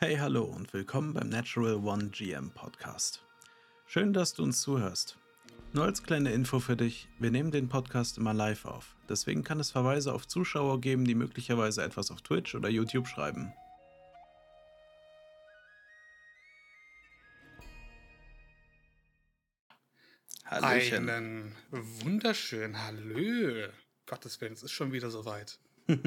Hey, hallo und willkommen beim Natural One GM Podcast. Schön, dass du uns zuhörst. Nur als kleine Info für dich, wir nehmen den Podcast immer live auf. Deswegen kann es Verweise auf Zuschauer geben, die möglicherweise etwas auf Twitch oder YouTube schreiben. Hallöchen. Einen wunderschönen Hallö. Gottes Willen, es ist schon wieder soweit.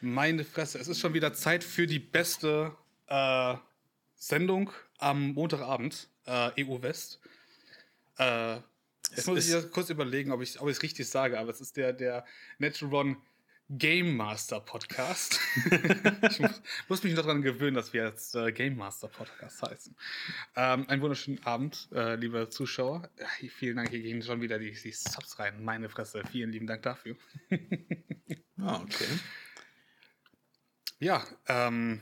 Meine Fresse, es ist schon wieder Zeit für die beste äh, Sendung am Montagabend, äh, EU West. Äh, jetzt muss ich kurz überlegen, ob ich es richtig sage, aber es ist der, der Natural One Game Master Podcast. ich muss, muss, mich noch daran gewöhnen, dass wir jetzt äh, Game Master Podcast heißen. Ähm, einen wunderschönen Abend, äh, liebe Zuschauer. Ja, vielen Dank, hier gehen schon wieder die, die Subs rein. Meine Fresse, vielen lieben Dank dafür. ah, okay. Ja, ähm,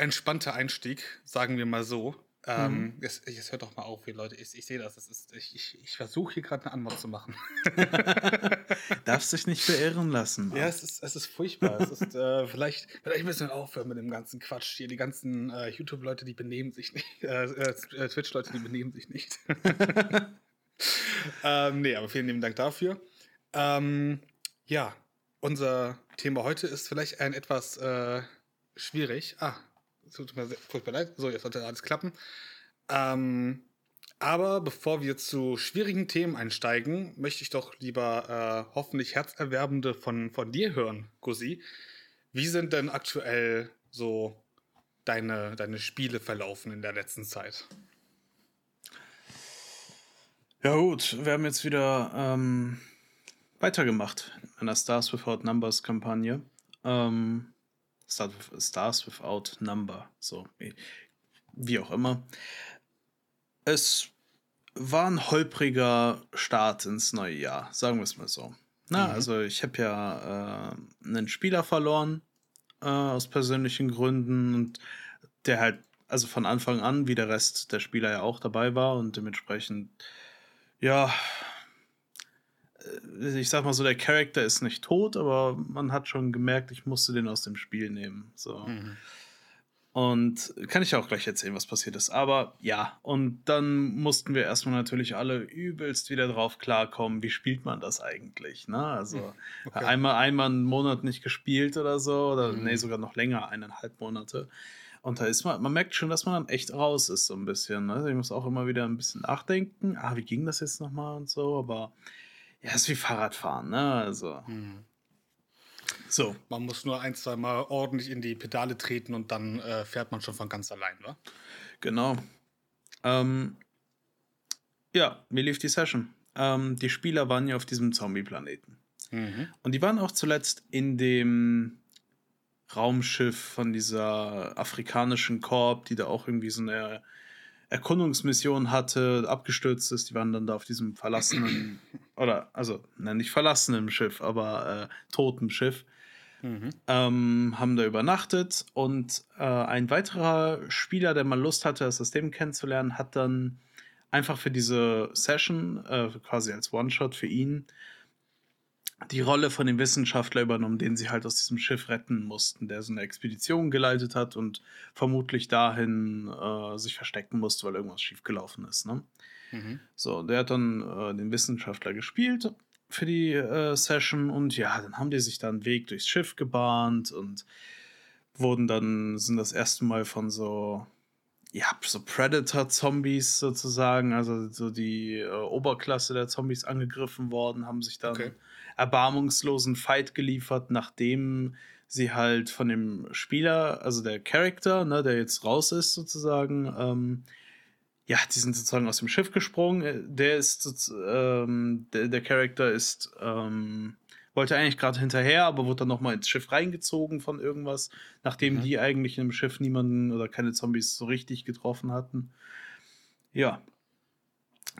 entspannter Einstieg, sagen wir mal so. Ähm, mhm. jetzt, jetzt hört doch mal auf, hier Leute. Ich, ich sehe das. das ist, ich ich, ich versuche hier gerade eine Antwort zu machen. Darfst dich nicht beirren lassen. Mann. Ja, es ist, es ist furchtbar. es ist, äh, vielleicht, vielleicht müssen wir aufhören mit dem ganzen Quatsch hier. Die ganzen äh, YouTube-Leute, die benehmen sich nicht. Äh, äh Twitch-Leute, die benehmen sich nicht. ähm, nee, aber vielen lieben Dank dafür. Ähm, ja, unser Thema heute ist vielleicht ein etwas äh, schwierig. Ah, tut mir furchtbar leid. So, jetzt sollte alles klappen. Ähm, aber bevor wir zu schwierigen Themen einsteigen, möchte ich doch lieber äh, hoffentlich Herzerwerbende von, von dir hören, Gusi. Wie sind denn aktuell so deine, deine Spiele verlaufen in der letzten Zeit? Ja gut, wir haben jetzt wieder ähm, weitergemacht in der Stars Without Numbers Kampagne. Ähm, Stars Without Number, so wie auch immer. Es war ein holpriger Start ins neue Jahr, sagen wir es mal so. Na, mhm. also ich habe ja äh, einen Spieler verloren äh, aus persönlichen Gründen und der halt also von Anfang an wie der Rest der Spieler ja auch dabei war und dementsprechend ja ich sag mal so, der Charakter ist nicht tot, aber man hat schon gemerkt, ich musste den aus dem Spiel nehmen. So. Mhm. Und kann ich auch gleich erzählen, was passiert ist. Aber ja, und dann mussten wir erstmal natürlich alle übelst wieder drauf klarkommen, wie spielt man das eigentlich. Ne? Also okay. einmal, einmal einen Monat nicht gespielt oder so, oder mhm. nee, sogar noch länger, eineinhalb Monate. Und da ist man, man merkt schon, dass man dann echt raus ist, so ein bisschen. Ne? Ich muss auch immer wieder ein bisschen nachdenken, ah, wie ging das jetzt nochmal und so, aber ja, ist wie Fahrradfahren, ne? Also. Mhm. So. Man muss nur ein, zwei Mal ordentlich in die Pedale treten und dann äh, fährt man schon von ganz allein, wa? Genau. Ähm, ja, wie lief die Session? Ähm, die Spieler waren ja auf diesem Zombie-Planeten. Mhm. Und die waren auch zuletzt in dem Raumschiff von dieser afrikanischen Korb, die da auch irgendwie so eine Erkundungsmission hatte, abgestürzt ist. Die waren dann da auf diesem verlassenen, oder also ne, nicht verlassenen Schiff, aber äh, toten Schiff. Mhm. Ähm, haben da übernachtet und äh, ein weiterer Spieler, der mal Lust hatte, das System kennenzulernen, hat dann einfach für diese Session, äh, quasi als One-Shot für ihn, die Rolle von dem Wissenschaftler übernommen, den sie halt aus diesem Schiff retten mussten, der so eine Expedition geleitet hat und vermutlich dahin äh, sich verstecken musste, weil irgendwas schiefgelaufen ist. Ne? Mhm. So, der hat dann äh, den Wissenschaftler gespielt für die äh, Session und ja, dann haben die sich da einen Weg durchs Schiff gebahnt und wurden dann, sind das erste Mal von so, ja, so Predator-Zombies sozusagen, also so die äh, Oberklasse der Zombies angegriffen worden, haben sich dann okay erbarmungslosen Fight geliefert, nachdem sie halt von dem Spieler, also der Charakter, ne, der jetzt raus ist sozusagen, ähm, ja, die sind sozusagen aus dem Schiff gesprungen. Äh, der ist, ähm, der, der Charakter ist, ähm, wollte eigentlich gerade hinterher, aber wurde dann nochmal ins Schiff reingezogen von irgendwas, nachdem mhm. die eigentlich im Schiff niemanden oder keine Zombies so richtig getroffen hatten. Ja,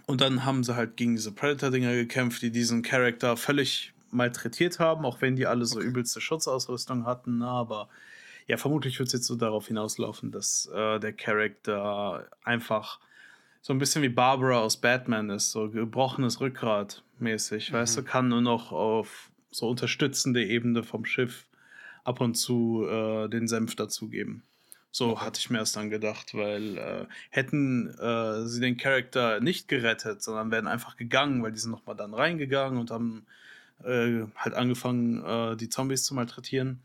und dann haben sie halt gegen diese Predator-Dinger gekämpft, die diesen Charakter völlig malträtiert haben, auch wenn die alle so okay. übelste Schutzausrüstung hatten. Na, aber ja, vermutlich wird es jetzt so darauf hinauslaufen, dass äh, der Charakter einfach so ein bisschen wie Barbara aus Batman ist, so gebrochenes Rückgrat mäßig, mhm. weißt du, kann nur noch auf so unterstützende Ebene vom Schiff ab und zu äh, den Senf dazugeben. So okay. hatte ich mir erst dann gedacht, weil äh, hätten äh, sie den Charakter nicht gerettet, sondern wären einfach gegangen, weil die sind nochmal dann reingegangen und haben äh, halt angefangen, äh, die Zombies zu malträtieren,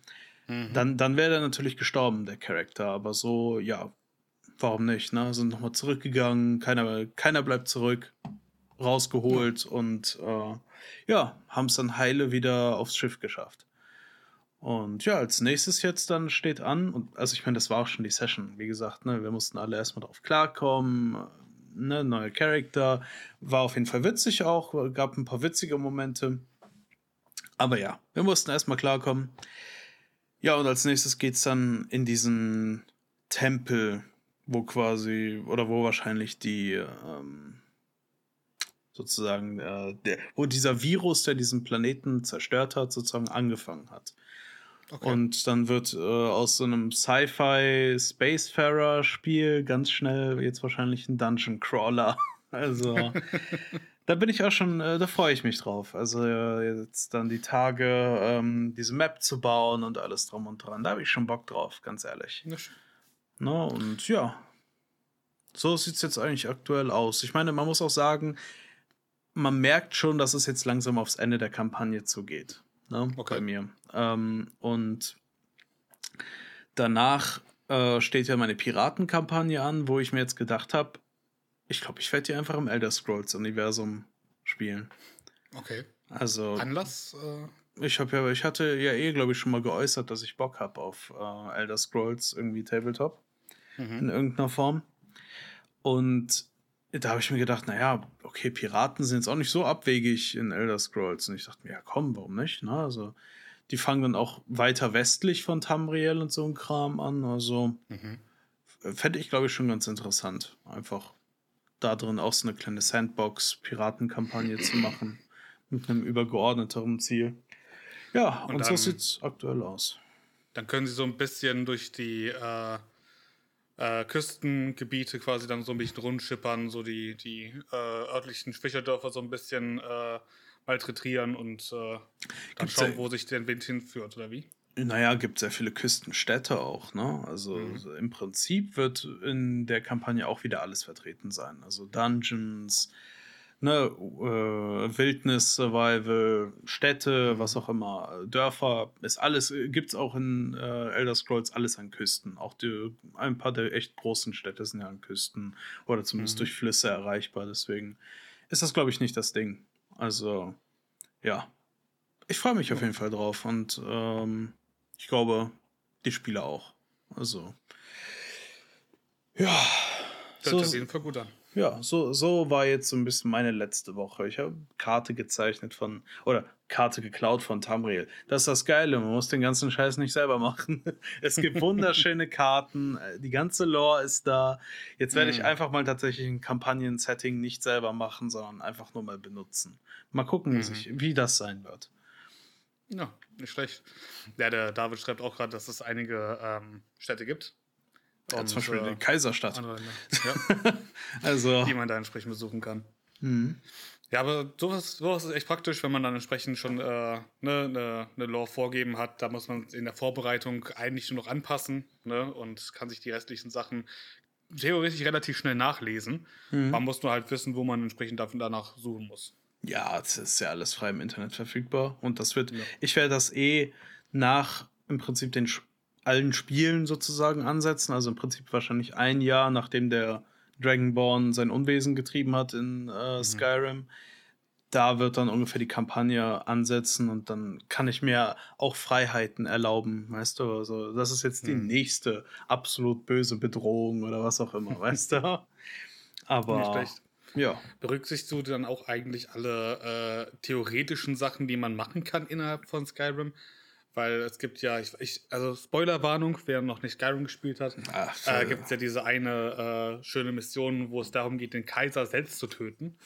mhm. dann, dann wäre er natürlich gestorben, der Charakter. Aber so, ja, warum nicht, ne? Sind nochmal zurückgegangen, keiner, keiner bleibt zurück, rausgeholt und äh, ja, haben es dann heile wieder aufs Schiff geschafft. Und ja, als nächstes jetzt dann steht an, und also ich meine, das war auch schon die Session, wie gesagt, ne, wir mussten alle erstmal drauf klarkommen, ne, neue Charakter, war auf jeden Fall witzig auch, gab ein paar witzige Momente. Aber ja, wir mussten erstmal klarkommen. Ja, und als nächstes geht es dann in diesen Tempel, wo quasi, oder wo wahrscheinlich die, ähm, sozusagen, äh, der, wo dieser Virus, der diesen Planeten zerstört hat, sozusagen angefangen hat. Okay. Und dann wird äh, aus so einem Sci-Fi Spacefarer-Spiel ganz schnell jetzt wahrscheinlich ein Dungeon Crawler. Also da bin ich auch schon, äh, da freue ich mich drauf. Also äh, jetzt dann die Tage, ähm, diese Map zu bauen und alles drum und dran. Da habe ich schon Bock drauf, ganz ehrlich. Ja, no, und ja, so sieht es jetzt eigentlich aktuell aus. Ich meine, man muss auch sagen, man merkt schon, dass es jetzt langsam aufs Ende der Kampagne zugeht. Ne, okay. Bei mir. Ähm, und danach äh, steht ja meine Piratenkampagne an, wo ich mir jetzt gedacht habe, ich glaube, ich werde die einfach im Elder Scrolls-Universum spielen. Okay. Also. Anlass? Äh ich habe ja, ich hatte ja eh, glaube ich, schon mal geäußert, dass ich Bock habe auf äh, Elder Scrolls irgendwie Tabletop. Mhm. In irgendeiner Form. Und da habe ich mir gedacht, naja, okay, Piraten sind jetzt auch nicht so abwegig in Elder Scrolls. Und ich dachte mir, ja komm, warum nicht? Ne? Also, die fangen dann auch weiter westlich von Tamriel und so ein Kram an. Also, mhm. fände ich, glaube ich, schon ganz interessant. Einfach da drin auch so eine kleine Sandbox-Piratenkampagne zu machen. Mit einem übergeordneteren Ziel. Ja, und, und dann, so sieht es aktuell aus. Dann können sie so ein bisschen durch die äh, äh, Küstengebiete quasi dann so ein bisschen rundschippern, so die, die äh, örtlichen Fischerdörfer so ein bisschen äh, malträtieren und äh, dann schauen, wo sich der Wind hinführt, oder wie? Naja, gibt sehr viele Küstenstädte auch, ne? Also mhm. im Prinzip wird in der Kampagne auch wieder alles vertreten sein. Also Dungeons, ne, äh, Wildnis, Survival, Städte, was auch immer, Dörfer, ist alles, gibt es auch in äh, Elder Scrolls alles an Küsten. Auch die, ein paar der echt großen Städte sind ja an Küsten oder zumindest mhm. durch Flüsse erreichbar. Deswegen ist das, glaube ich, nicht das Ding. Also, ja. Ich freue mich auf jeden Fall drauf und ähm, ich glaube, die Spieler auch. Also. Ja. Hört so, auf jeden Fall gut an. Ja, so, so war jetzt so ein bisschen meine letzte Woche. Ich habe Karte gezeichnet von, oder Karte geklaut von Tamriel. Das ist das Geile, man muss den ganzen Scheiß nicht selber machen. Es gibt wunderschöne Karten, äh, die ganze Lore ist da. Jetzt werde ich mhm. einfach mal tatsächlich ein Kampagnen-Setting nicht selber machen, sondern einfach nur mal benutzen. Mal gucken, mhm. wie, sich, wie das sein wird. Ja, nicht schlecht. Ja, der David schreibt auch gerade, dass es einige ähm, Städte gibt. Ja, und, zum Beispiel äh, die Kaiserstadt. Andere, ja. also. Die man da entsprechend besuchen kann. Mhm. Ja, aber sowas, sowas ist echt praktisch, wenn man dann entsprechend schon äh, ne, ne, ne Lore vorgeben hat. Da muss man in der Vorbereitung eigentlich nur noch anpassen ne, und kann sich die restlichen Sachen theoretisch relativ schnell nachlesen. Mhm. Man muss nur halt wissen, wo man entsprechend danach suchen muss. Ja, es ist ja alles frei im Internet verfügbar. Und das wird, ja. ich werde das eh nach im Prinzip den allen Spielen sozusagen ansetzen. Also im Prinzip wahrscheinlich ein Jahr, nachdem der Dragonborn sein Unwesen getrieben hat in äh, mhm. Skyrim. Da wird dann ungefähr die Kampagne ansetzen und dann kann ich mir auch Freiheiten erlauben, weißt du? Also, das ist jetzt die mhm. nächste absolut böse Bedrohung oder was auch immer, weißt du? Aber. Nicht schlecht. Ja. Berücksichtigst du dann auch eigentlich alle äh, theoretischen Sachen, die man machen kann innerhalb von Skyrim? Weil es gibt ja, ich, ich also Spoilerwarnung, wer noch nicht Skyrim gespielt hat, äh, gibt es ja diese eine äh, schöne Mission, wo es darum geht, den Kaiser selbst zu töten.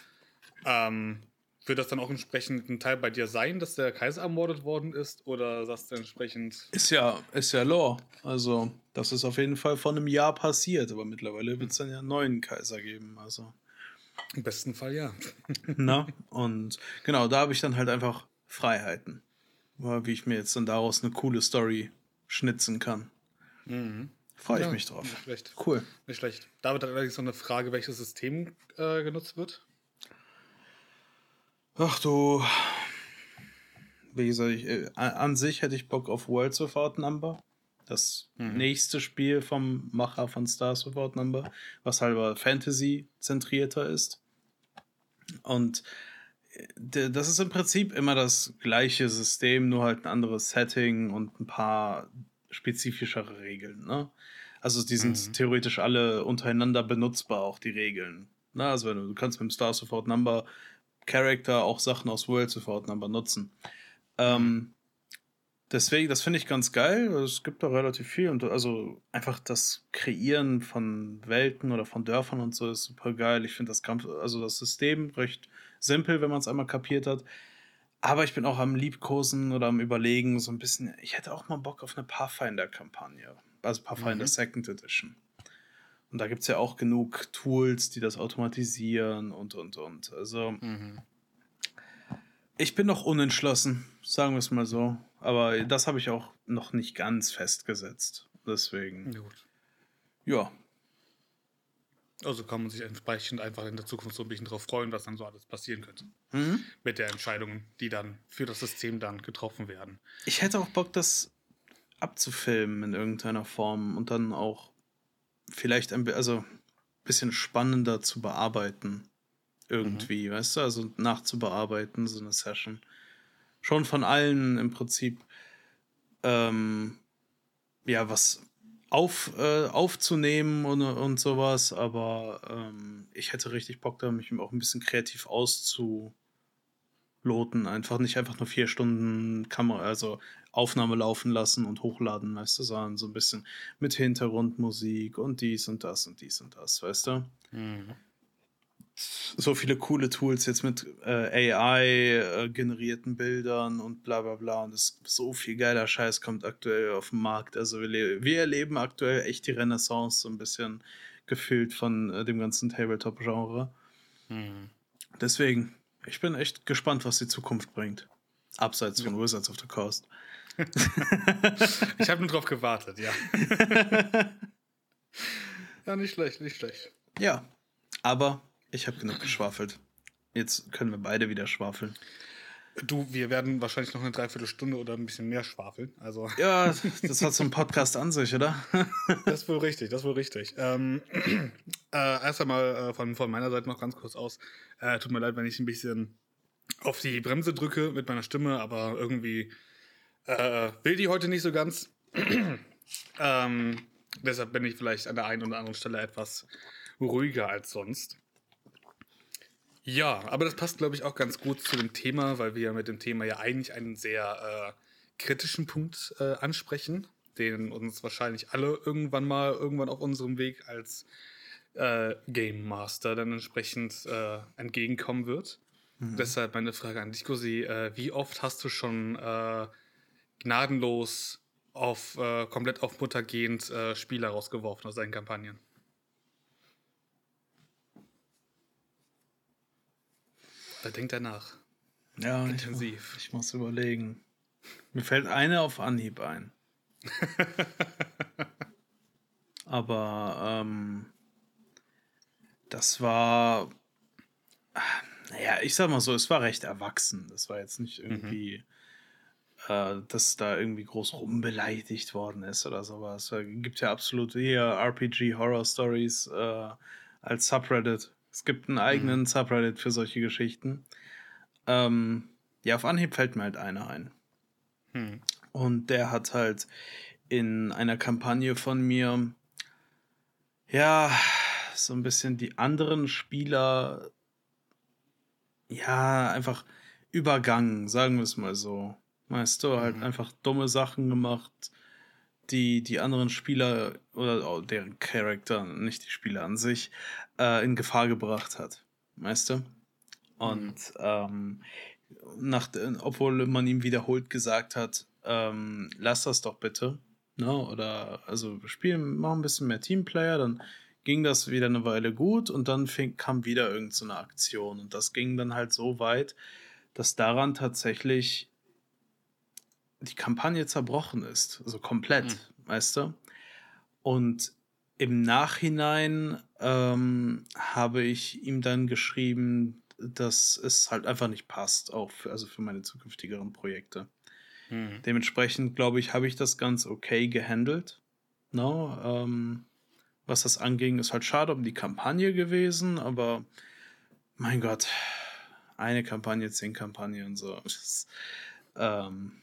Ähm, wird das dann auch entsprechend ein Teil bei dir sein, dass der Kaiser ermordet worden ist? Oder sagst du entsprechend. Ist ja, ist ja Lore. Also, das ist auf jeden Fall vor einem Jahr passiert, aber mittlerweile wird es dann ja einen neuen Kaiser geben. Also. Im besten Fall ja. Na, und genau, da habe ich dann halt einfach Freiheiten. Wie ich mir jetzt dann daraus eine coole Story schnitzen kann. Mhm. Freue ich ja, mich drauf. Nicht schlecht. Cool. Nicht schlecht. David hat allerdings noch eine Frage, welches System äh, genutzt wird. Ach du. Wie gesagt, ich, äh, an sich hätte ich Bock auf Worlds Without Number. Das mhm. nächste Spiel vom Macher von Stars Without Number, was halber Fantasy-zentrierter ist. Und äh, das ist im Prinzip immer das gleiche System, nur halt ein anderes Setting und ein paar spezifischere Regeln. Ne? Also die sind mhm. theoretisch alle untereinander benutzbar, auch die Regeln. Ne? Also du, du kannst mit dem Stars Without Number Character auch Sachen aus Worlds Without Number nutzen. Ähm, deswegen, das finde ich ganz geil. Es gibt da relativ viel und also einfach das Kreieren von Welten oder von Dörfern und so ist super geil. Ich finde das Kampf, also das System recht simpel, wenn man es einmal kapiert hat. Aber ich bin auch am Liebkosen oder am Überlegen, so ein bisschen. Ich hätte auch mal Bock auf eine Pathfinder-Kampagne. Also Pathfinder mhm. Second Edition. Und da gibt es ja auch genug Tools, die das automatisieren und und und. Also. Mhm. Ich bin noch unentschlossen, sagen wir es mal so. Aber das habe ich auch noch nicht ganz festgesetzt. Deswegen. Gut. Ja. Also kann man sich entsprechend einfach in der Zukunft so ein bisschen drauf freuen, was dann so alles passieren könnte. Mhm. Mit der Entscheidungen, die dann für das System dann getroffen werden. Ich hätte auch Bock, das abzufilmen in irgendeiner Form und dann auch vielleicht ein also bisschen spannender zu bearbeiten irgendwie, mhm. weißt du, also nachzubearbeiten, so eine Session. Schon von allen im Prinzip, ähm, ja, was auf, äh, aufzunehmen und, und sowas, aber ähm, ich hätte richtig Bock da, mich auch ein bisschen kreativ auszuloten. Einfach nicht einfach nur vier Stunden Kamera, also Aufnahme laufen lassen und hochladen, weißt du, sondern so ein bisschen mit Hintergrundmusik und dies und das und dies und das, weißt du? Mhm so viele coole Tools jetzt mit äh, AI-generierten äh, Bildern und bla bla bla. Und es, so viel geiler Scheiß kommt aktuell auf den Markt. Also wir, wir erleben aktuell echt die Renaissance, so ein bisschen gefühlt von äh, dem ganzen Tabletop-Genre. Mhm. Deswegen, ich bin echt gespannt, was die Zukunft bringt. Abseits von Wizards of the Coast. ich habe nur drauf gewartet, ja. ja, nicht schlecht, nicht schlecht. Ja, aber ich habe genug geschwafelt. Jetzt können wir beide wieder schwafeln. Du, wir werden wahrscheinlich noch eine Dreiviertelstunde oder ein bisschen mehr schwafeln. Also. Ja, das hat so ein Podcast an sich, oder? das ist wohl richtig, das ist wohl richtig. Ähm, äh, erst einmal äh, von, von meiner Seite noch ganz kurz aus. Äh, tut mir leid, wenn ich ein bisschen auf die Bremse drücke mit meiner Stimme, aber irgendwie äh, will die heute nicht so ganz. ähm, deshalb bin ich vielleicht an der einen oder anderen Stelle etwas ruhiger als sonst. Ja, aber das passt, glaube ich, auch ganz gut zu dem Thema, weil wir mit dem Thema ja eigentlich einen sehr äh, kritischen Punkt äh, ansprechen, den uns wahrscheinlich alle irgendwann mal irgendwann auf unserem Weg als äh, Game Master dann entsprechend äh, entgegenkommen wird. Mhm. Deshalb meine Frage an dich, Cosi, äh, wie oft hast du schon äh, gnadenlos auf komplett auf Mutter gehend Spieler rausgeworfen aus deinen Kampagnen? Da denkt er nach. Ja, intensiv. Ich, ich muss überlegen. Mir fällt eine auf Anhieb ein. Aber ähm, das war, naja, ich sag mal so, es war recht erwachsen. Das war jetzt nicht irgendwie, mhm. äh, dass da irgendwie groß rumbeleidigt worden ist oder sowas. Es gibt ja absolut hier RPG Horror Stories äh, als Subreddit es gibt einen eigenen mhm. Subreddit für solche Geschichten. Ähm, ja, auf Anhieb fällt mir halt einer ein. Mhm. Und der hat halt in einer Kampagne von mir, ja, so ein bisschen die anderen Spieler, ja, einfach übergangen, sagen wir es mal so. Weißt du, halt mhm. einfach dumme Sachen gemacht, die die anderen Spieler oder deren Charakter, nicht die Spieler an sich, äh, in Gefahr gebracht hat. Weißt du? Und mhm. ähm, nach, obwohl man ihm wiederholt gesagt hat, ähm, lass das doch bitte. Ne? Oder also spielen, mach ein bisschen mehr Teamplayer, dann ging das wieder eine Weile gut und dann fing, kam wieder irgendeine so Aktion. Und das ging dann halt so weit, dass daran tatsächlich die Kampagne zerbrochen ist. Also komplett, mhm. weißt du? Und im Nachhinein ähm, habe ich ihm dann geschrieben, dass es halt einfach nicht passt, auch für, also für meine zukünftigeren Projekte. Hm. Dementsprechend, glaube ich, habe ich das ganz okay gehandelt. No, ähm, was das anging, ist halt schade um die Kampagne gewesen, aber mein Gott, eine Kampagne, zehn Kampagnen, so. Das, ähm,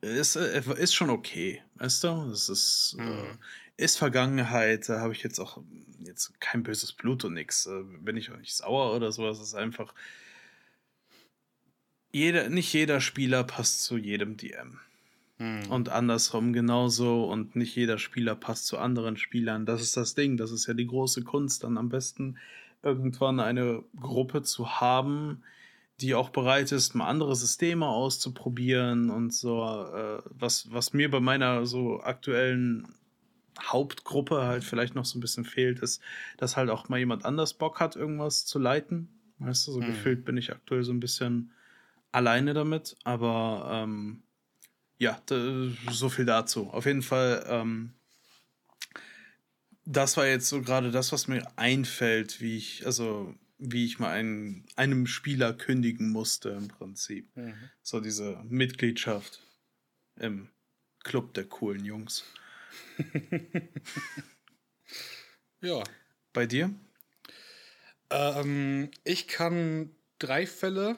ist, äh, ist schon okay, weißt du? Es ist, äh, mhm. äh, ist Vergangenheit, da habe ich jetzt auch jetzt kein böses Blut und nichts. Äh, bin ich auch nicht sauer oder sowas. Es ist einfach. Jeder, nicht jeder Spieler passt zu jedem DM. Mhm. Und andersrum genauso. Und nicht jeder Spieler passt zu anderen Spielern. Das ist das Ding. Das ist ja die große Kunst. Dann am besten irgendwann eine Gruppe zu haben, die auch bereit ist, mal andere Systeme auszuprobieren und so. Äh, was, was mir bei meiner so aktuellen Hauptgruppe halt vielleicht noch so ein bisschen fehlt, ist, dass halt auch mal jemand anders Bock hat, irgendwas zu leiten. Weißt du, so hm. gefühlt bin ich aktuell so ein bisschen alleine damit, aber ähm, ja, so viel dazu. Auf jeden Fall, ähm, das war jetzt so gerade das, was mir einfällt, wie ich, also wie ich mal einen, einem Spieler kündigen musste im Prinzip. Mhm. So diese Mitgliedschaft im Club der coolen Jungs. ja. Bei dir? Ähm, ich kann drei Fälle.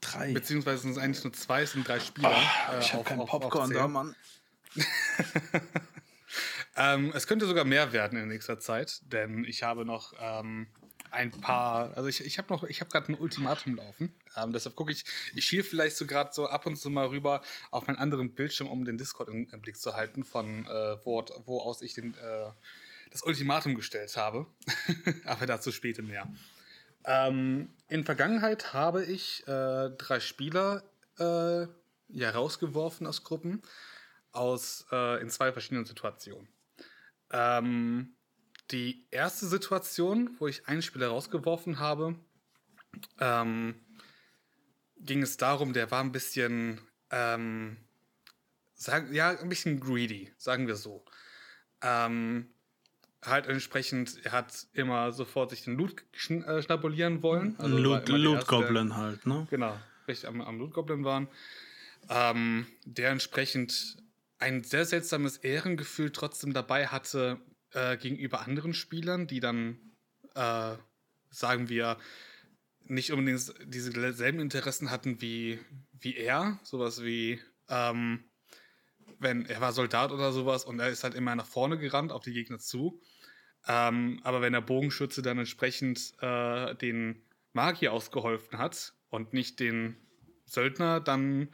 Drei. Beziehungsweise sind es eigentlich nur zwei, es sind drei Spieler. Oh, ich äh, habe keinen Popcorn da, Mann. ähm, es könnte sogar mehr werden in nächster Zeit, denn ich habe noch ähm, ein paar, also ich, ich habe noch, ich habe gerade ein Ultimatum laufen. Ähm, deshalb gucke ich, ich schiel vielleicht so gerade so ab und zu mal rüber auf meinen anderen Bildschirm, um den Discord im, im Blick zu halten, von äh, wo, wo aus ich den, äh, das Ultimatum gestellt habe. Aber dazu später mehr. Ähm, in Vergangenheit habe ich äh, drei Spieler äh, ja, rausgeworfen aus Gruppen aus äh, in zwei verschiedenen Situationen. Ähm, die erste Situation, wo ich einen Spieler rausgeworfen habe, ähm, ging es darum, der war ein bisschen, ähm, sag, ja, ein bisschen greedy, sagen wir so. Ähm, halt entsprechend, er hat immer sofort sich den Loot schn äh, schnabulieren wollen. Also Loot, Loot Goblin halt, ne? Genau, richtig am, am Loot Goblin waren. Ähm, der entsprechend ein sehr seltsames Ehrengefühl trotzdem dabei hatte, äh, gegenüber anderen Spielern, die dann, äh, sagen wir, nicht unbedingt dieselben Interessen hatten wie, wie er. Sowas wie, ähm, wenn er war Soldat oder sowas und er ist halt immer nach vorne gerannt auf die Gegner zu. Ähm, aber wenn der Bogenschütze dann entsprechend äh, den Magier ausgeholfen hat und nicht den Söldner, dann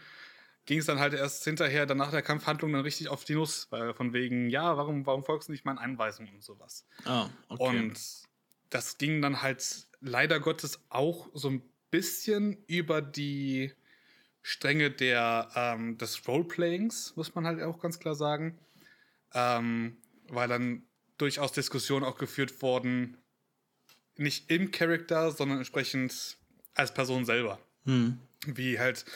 ging es dann halt erst hinterher, dann nach der Kampfhandlung, dann richtig auf die Nuss, weil von wegen, ja, warum, warum folgst du nicht meinen Einweisungen und sowas. Ah, okay. Und das ging dann halt leider Gottes auch so ein bisschen über die Stränge der, ähm, des Roleplayings, muss man halt auch ganz klar sagen. Ähm, weil dann durchaus Diskussionen auch geführt wurden, nicht im Charakter, sondern entsprechend als Person selber. Hm. Wie halt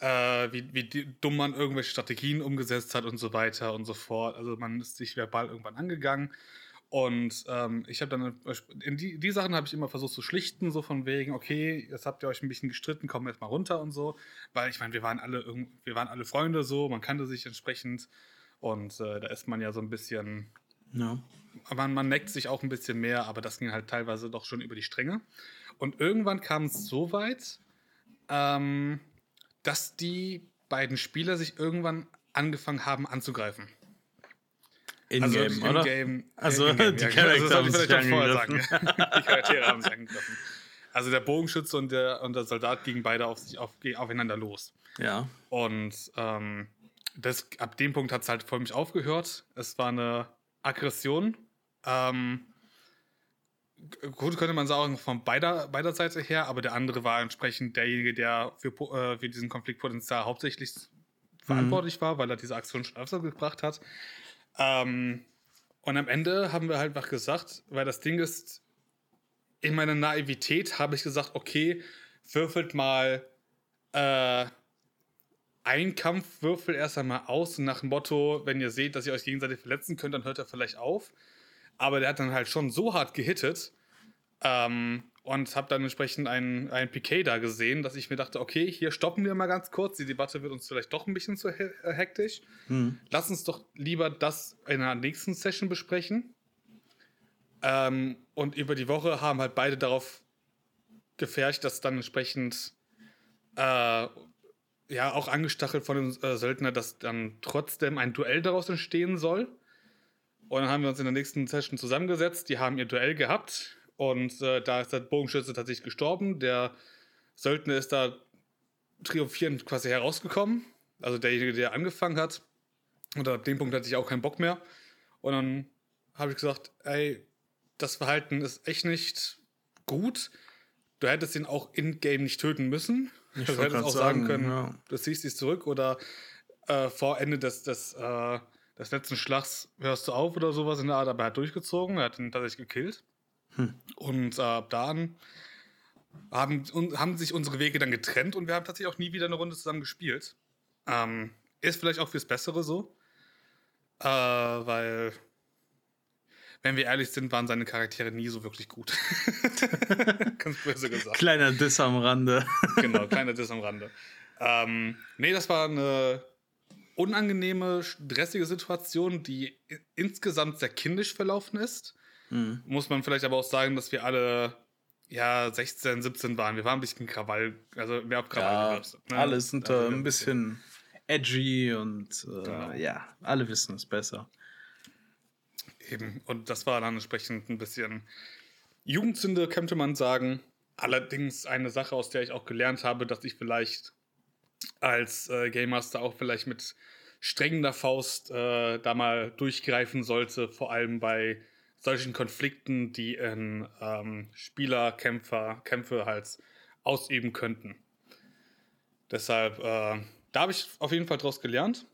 äh, wie, wie dumm man irgendwelche Strategien umgesetzt hat und so weiter und so fort. Also man ist sich verbal irgendwann angegangen. Und ähm, ich habe dann, in die, die Sachen habe ich immer versucht zu schlichten, so von wegen, okay, jetzt habt ihr euch ein bisschen gestritten, kommen jetzt mal runter und so. Weil ich meine, wir waren alle wir waren alle Freunde so, man kannte sich entsprechend. Und äh, da ist man ja so ein bisschen. Ja. Man, man neckt sich auch ein bisschen mehr, aber das ging halt teilweise doch schon über die Stränge. Und irgendwann kam es so weit, ähm, dass die beiden Spieler sich irgendwann angefangen haben anzugreifen. In-game, also oder? Game, also in die ja, Charakter haben sich angegriffen. die Charaktere haben sich angegriffen. Also der Bogenschütze und der, und der Soldat gingen beide auf sich auf, aufeinander los. Ja. Und ähm, das, ab dem Punkt hat es halt voll mich aufgehört. Es war eine Aggression. Ähm, gut, könnte man sagen, von beider, beider Seite her, aber der andere war entsprechend derjenige, der für, äh, für diesen Konfliktpotenzial hauptsächlich verantwortlich mhm. war, weil er diese Aktion schon öfter gebracht hat. Ähm, und am Ende haben wir halt einfach gesagt, weil das Ding ist, in meiner Naivität habe ich gesagt, okay, würfelt mal äh, ein Kampfwürfel erst einmal aus nach dem Motto, wenn ihr seht, dass ihr euch gegenseitig verletzen könnt, dann hört er vielleicht auf. Aber der hat dann halt schon so hart gehittet ähm, und habe dann entsprechend ein, ein Piquet da gesehen, dass ich mir dachte, okay, hier stoppen wir mal ganz kurz. Die Debatte wird uns vielleicht doch ein bisschen zu he äh, hektisch. Hm. Lass uns doch lieber das in der nächsten Session besprechen. Ähm, und über die Woche haben halt beide darauf gefärcht, dass dann entsprechend äh, ja auch angestachelt von dem äh, Söldner, dass dann trotzdem ein Duell daraus entstehen soll. Und dann haben wir uns in der nächsten Session zusammengesetzt. Die haben ihr Duell gehabt. Und äh, da ist der Bogenschütze tatsächlich gestorben. Der Söldner ist da triumphierend quasi herausgekommen. Also derjenige, der angefangen hat. Und ab dem Punkt hatte ich auch keinen Bock mehr. Und dann habe ich gesagt, ey, das Verhalten ist echt nicht gut. Du hättest ihn auch in-game nicht töten müssen. Ich du hättest auch sagen, können, ja. du ziehst dich zurück oder äh, vor Ende des, des, äh, des letzten Schlags hörst du auf oder sowas in der Art, aber er hat durchgezogen, er hat ihn tatsächlich gekillt. Hm. Und äh, ab dann haben, haben sich unsere Wege dann getrennt und wir haben tatsächlich auch nie wieder eine Runde zusammen gespielt. Ähm, ist vielleicht auch fürs Bessere so. Äh, weil wenn wir ehrlich sind, waren seine Charaktere nie so wirklich gut. Ganz böse gesagt. Kleiner Diss am Rande. genau, kleiner Diss am Rande. Ähm, nee, das war eine unangenehme, stressige Situation, die insgesamt sehr kindisch verlaufen ist. Mhm. Muss man vielleicht aber auch sagen, dass wir alle ja 16, 17 waren. Wir waren ein bisschen Krawall, also mehr auf Krawall ja, gewürzt, ne? Alle sind also ein bisschen edgy und äh, genau. ja, alle wissen es besser. Eben. Und das war dann entsprechend ein bisschen Jugendsünde, könnte man sagen. Allerdings eine Sache, aus der ich auch gelernt habe, dass ich vielleicht als äh, Game Master auch vielleicht mit strengender Faust äh, da mal durchgreifen sollte, vor allem bei solchen Konflikten, die in ähm, Spielerkämpfer Kämpfe halt ausüben könnten. Deshalb, äh, da habe ich auf jeden Fall draus gelernt.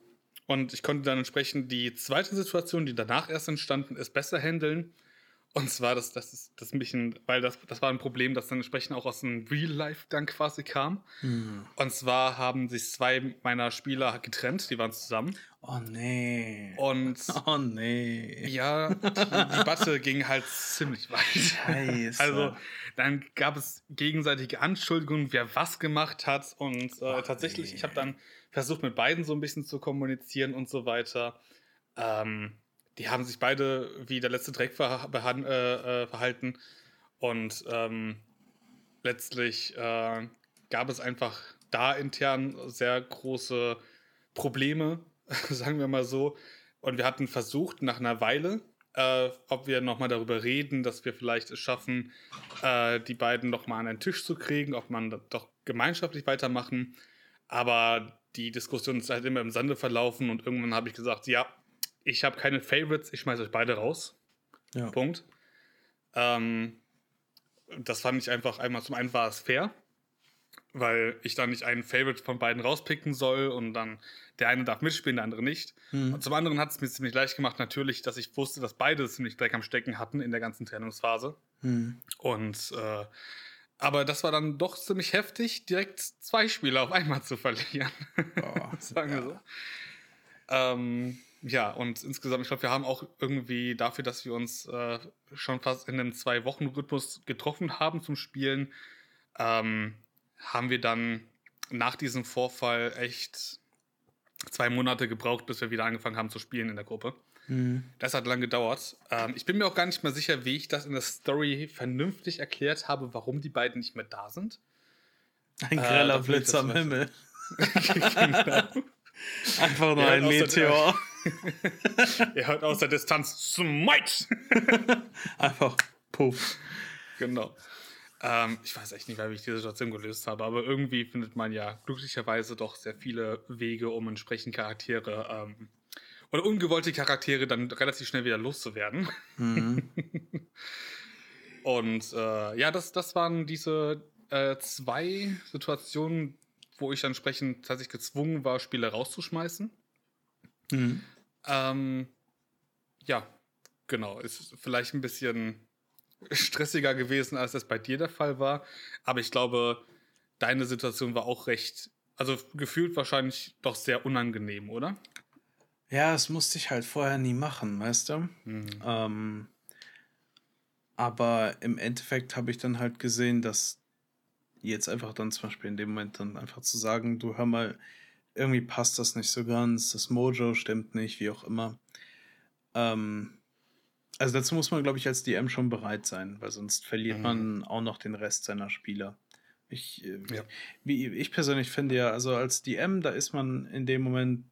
Und ich konnte dann entsprechend die zweite Situation, die danach erst entstanden ist, besser handeln. Und zwar, das, das ist das mich ein, weil das, das war ein Problem, das dann entsprechend auch aus dem Real Life dann quasi kam. Hm. Und zwar haben sich zwei meiner Spieler getrennt, die waren zusammen. Oh nee. Und oh nee. Ja, die Debatte ging halt ziemlich weit. Scheiße. Also dann gab es gegenseitige Anschuldigungen, wer was gemacht hat. Und äh, oh, tatsächlich, nee. ich habe dann versucht mit beiden so ein bisschen zu kommunizieren und so weiter. Ähm, die haben sich beide wie der letzte Dreck verha äh, äh, verhalten und ähm, letztlich äh, gab es einfach da intern sehr große Probleme, sagen wir mal so. Und wir hatten versucht, nach einer Weile, äh, ob wir nochmal darüber reden, dass wir vielleicht es schaffen, äh, die beiden nochmal an einen Tisch zu kriegen, ob man doch gemeinschaftlich weitermachen. Aber die Diskussion ist halt immer im Sande verlaufen und irgendwann habe ich gesagt, ja, ich habe keine Favorites, ich schmeiße euch beide raus. Ja. Punkt. Ähm, das fand ich einfach einmal, zum einen war es fair, weil ich dann nicht einen Favorite von beiden rauspicken soll und dann der eine darf mitspielen, der andere nicht. Mhm. Und zum anderen hat es mir ziemlich leicht gemacht, natürlich, dass ich wusste, dass beide ziemlich Dreck am Stecken hatten in der ganzen Trennungsphase. Mhm. Und äh, aber das war dann doch ziemlich heftig, direkt zwei Spieler auf einmal zu verlieren. Oh, Sagen wir ja. so. Ähm, ja, und insgesamt, ich glaube, wir haben auch irgendwie dafür, dass wir uns äh, schon fast in einem Zwei-Wochen-Rhythmus getroffen haben zum Spielen, ähm, haben wir dann nach diesem Vorfall echt zwei Monate gebraucht, bis wir wieder angefangen haben zu spielen in der Gruppe. Mhm. Das hat lange gedauert. Ähm, ich bin mir auch gar nicht mehr sicher, wie ich das in der Story vernünftig erklärt habe, warum die beiden nicht mehr da sind. Ein greller äh, Blitz am Himmel. genau. Einfach nur ein Meteor. er hört aus der Distanz Smite. Einfach puff. Genau. Ähm, ich weiß echt nicht wie ich die Situation gelöst habe, aber irgendwie findet man ja glücklicherweise doch sehr viele Wege, um entsprechend Charaktere ähm, oder ungewollte Charaktere dann relativ schnell wieder loszuwerden. Mhm. Und äh, ja, das, das waren diese äh, zwei Situationen, wo ich entsprechend tatsächlich gezwungen war, Spiele rauszuschmeißen. Mhm. Ähm, ja, genau. Ist vielleicht ein bisschen stressiger gewesen, als das bei dir der Fall war. Aber ich glaube, deine Situation war auch recht Also gefühlt wahrscheinlich doch sehr unangenehm, oder? Ja, das musste ich halt vorher nie machen, weißt du? Mhm. Ähm, aber im Endeffekt habe ich dann halt gesehen, dass jetzt einfach dann zum Beispiel in dem Moment dann einfach zu sagen, du hör mal, irgendwie passt das nicht so ganz, das Mojo stimmt nicht, wie auch immer. Ähm, also dazu muss man, glaube ich, als DM schon bereit sein, weil sonst verliert mhm. man auch noch den Rest seiner Spieler. Ich, äh, ja. wie, ich persönlich finde ja, also als DM, da ist man in dem Moment,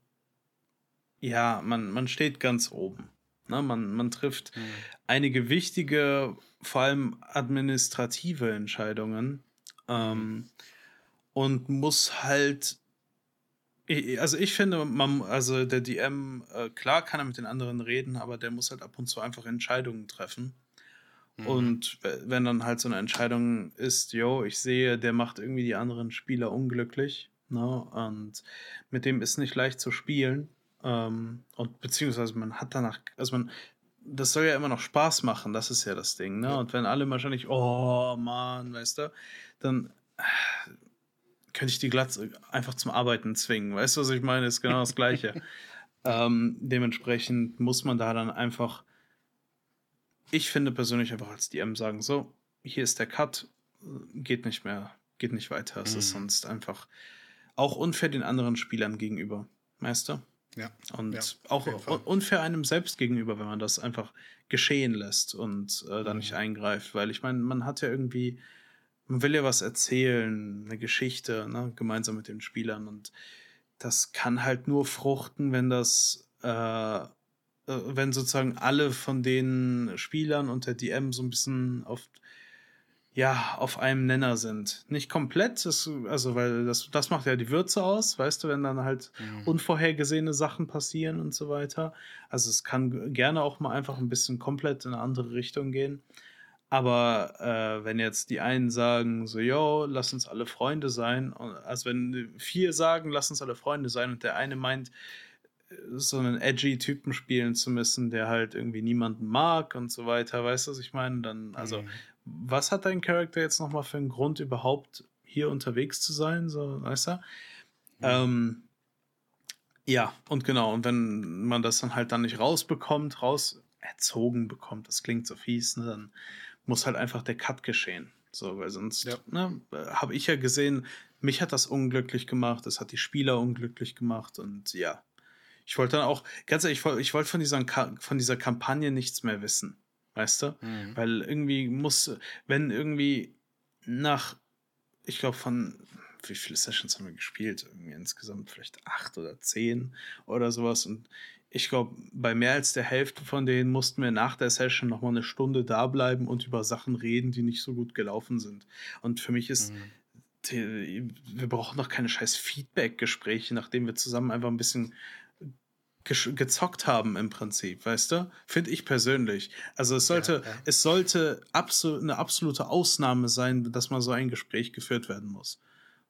ja, man, man steht ganz oben. Ne? Man, man trifft mhm. einige wichtige, vor allem administrative Entscheidungen ähm, und muss halt also ich finde, man, also der DM, äh, klar kann er mit den anderen reden, aber der muss halt ab und zu einfach Entscheidungen treffen. Mhm. Und wenn dann halt so eine Entscheidung ist, yo, ich sehe, der macht irgendwie die anderen Spieler unglücklich, ne? Und mit dem ist nicht leicht zu spielen. Ähm, und beziehungsweise man hat danach, also man, das soll ja immer noch Spaß machen, das ist ja das Ding, ne? Ja. Und wenn alle wahrscheinlich, oh Mann, weißt du, dann könnte ich die glatt einfach zum Arbeiten zwingen. Weißt du, was ich meine? Ist genau das Gleiche. ähm, dementsprechend muss man da dann einfach, ich finde persönlich einfach als DM sagen, so, hier ist der Cut, geht nicht mehr, geht nicht weiter. Es mhm. ist sonst einfach auch unfair den anderen Spielern gegenüber. Weißt du? Ja. Und ja, auch unfair einem selbst gegenüber, wenn man das einfach geschehen lässt und äh, dann mhm. nicht eingreift. Weil ich meine, man hat ja irgendwie man will ja was erzählen, eine Geschichte, ne, gemeinsam mit den Spielern. Und das kann halt nur fruchten, wenn das, äh, äh wenn sozusagen alle von den Spielern und der DM so ein bisschen auf, ja, auf einem Nenner sind. Nicht komplett, das, also weil das, das macht ja die Würze aus, weißt du, wenn dann halt mhm. unvorhergesehene Sachen passieren und so weiter. Also es kann gerne auch mal einfach ein bisschen komplett in eine andere Richtung gehen. Aber äh, wenn jetzt die einen sagen, so, yo, lass uns alle Freunde sein, also wenn vier sagen, lass uns alle Freunde sein und der eine meint, äh, so einen edgy Typen spielen zu müssen, der halt irgendwie niemanden mag und so weiter, weißt du, was ich meine? Dann, also, mhm. was hat dein Charakter jetzt nochmal für einen Grund, überhaupt hier unterwegs zu sein, so, weißt du? Mhm. Ähm, ja, und genau, und wenn man das dann halt dann nicht rausbekommt, raus erzogen bekommt, das klingt so fies, ne, dann muss halt einfach der Cut geschehen. So, weil sonst ja. ne, habe ich ja gesehen, mich hat das unglücklich gemacht, es hat die Spieler unglücklich gemacht und ja. Ich wollte dann auch, ganz ehrlich, ich, ich wollte von dieser, von dieser Kampagne nichts mehr wissen. Weißt du? Mhm. Weil irgendwie muss, wenn irgendwie nach, ich glaube, von wie viele Sessions haben wir gespielt? Irgendwie insgesamt vielleicht acht oder zehn oder sowas. Und ich glaube, bei mehr als der Hälfte von denen mussten wir nach der Session nochmal eine Stunde da bleiben und über Sachen reden, die nicht so gut gelaufen sind. Und für mich ist, mhm. die, wir brauchen doch keine scheiß Feedback-Gespräche, nachdem wir zusammen einfach ein bisschen gezockt haben im Prinzip, weißt du? Finde ich persönlich. Also es sollte, ja, ja. es sollte absol eine absolute Ausnahme sein, dass mal so ein Gespräch geführt werden muss.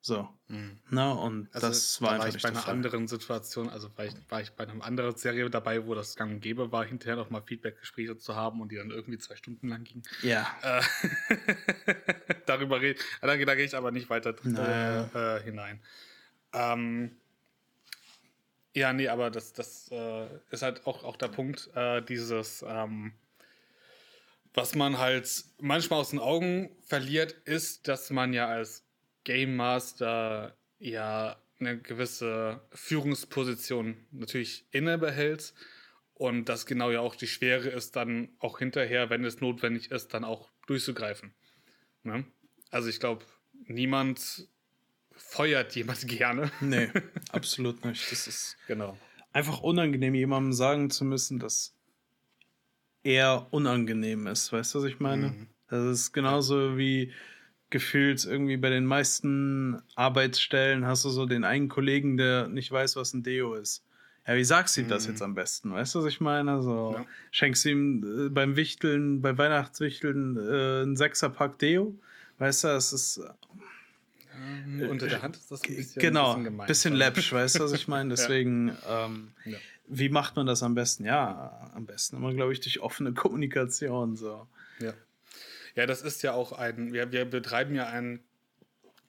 So. Mhm. Na, und also, das war da war ich bei einer Fall. anderen Situation, also war ich, war ich bei einer anderen Serie dabei, wo das gang und gäbe war, hinterher noch mal Feedback-Gespräche zu haben und die dann irgendwie zwei Stunden lang gingen. Ja. Äh, darüber rede da, da gehe ich aber nicht weiter äh, äh, hinein. Ähm, ja, nee, aber das, das äh, ist halt auch, auch der Punkt, äh, dieses, ähm, was man halt manchmal aus den Augen verliert, ist, dass man ja als Game Master ja eine gewisse Führungsposition natürlich inne behält und das genau ja auch die Schwere ist, dann auch hinterher, wenn es notwendig ist, dann auch durchzugreifen. Ne? Also ich glaube, niemand feuert jemand gerne. Nee, absolut nicht. Das ist genau. einfach unangenehm, jemandem sagen zu müssen, dass er unangenehm ist. Weißt du, was ich meine? Mhm. Das ist genauso wie gefühlt irgendwie bei den meisten Arbeitsstellen hast du so den einen Kollegen, der nicht weiß, was ein Deo ist. Ja, wie sagst du ihm das mhm. jetzt am besten? Weißt du, was ich meine? So, ja. schenkst du ihm äh, beim Wichteln, bei Weihnachtswichteln äh, einen Sechserpack Deo? Weißt du, es ist. Ähm, unter der Hand ist das ein bisschen, genau, ein bisschen, gemein, bisschen läppsch, weißt du, was ich meine? Deswegen, ja. Ähm, ja. wie macht man das am besten? Ja, am besten immer, glaube ich, durch offene Kommunikation. So. Ja. Ja, das ist ja auch ein, wir, wir betreiben ja ein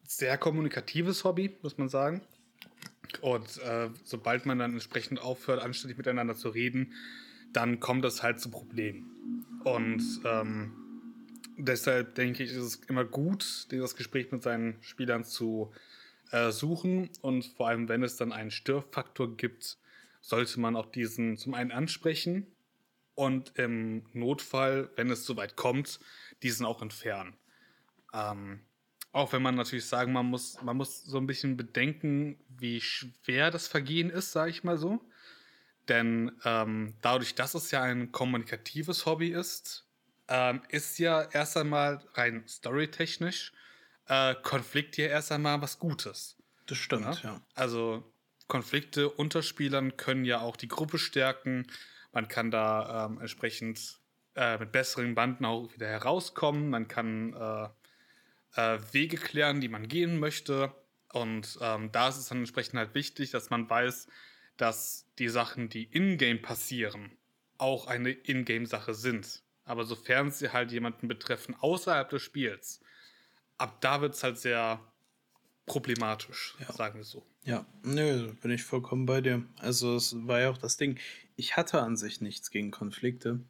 sehr kommunikatives Hobby, muss man sagen. Und äh, sobald man dann entsprechend aufhört, anständig miteinander zu reden, dann kommt es halt zu Problemen. Und ähm, deshalb denke ich, ist es immer gut, das Gespräch mit seinen Spielern zu äh, suchen. Und vor allem, wenn es dann einen Störfaktor gibt, sollte man auch diesen zum einen ansprechen und im Notfall, wenn es soweit kommt, diesen auch entfernen. Ähm, auch wenn man natürlich sagen, man muss, man muss so ein bisschen bedenken, wie schwer das Vergehen ist, sage ich mal so. Denn ähm, dadurch, dass es ja ein kommunikatives Hobby ist, ähm, ist ja erst einmal rein storytechnisch äh, Konflikt ja erst einmal was Gutes. Das stimmt, ja. ja. Also Konflikte unter Spielern können ja auch die Gruppe stärken. Man kann da ähm, entsprechend äh, mit besseren Banden auch wieder herauskommen. Man kann äh, äh, Wege klären, die man gehen möchte. Und ähm, da ist es dann entsprechend halt wichtig, dass man weiß, dass die Sachen, die in-game passieren, auch eine in-game-Sache sind. Aber sofern sie halt jemanden betreffen außerhalb des Spiels, ab da wird es halt sehr problematisch, ja. sagen wir so. Ja, nö, bin ich vollkommen bei dir. Also es war ja auch das Ding, ich hatte an sich nichts gegen Konflikte.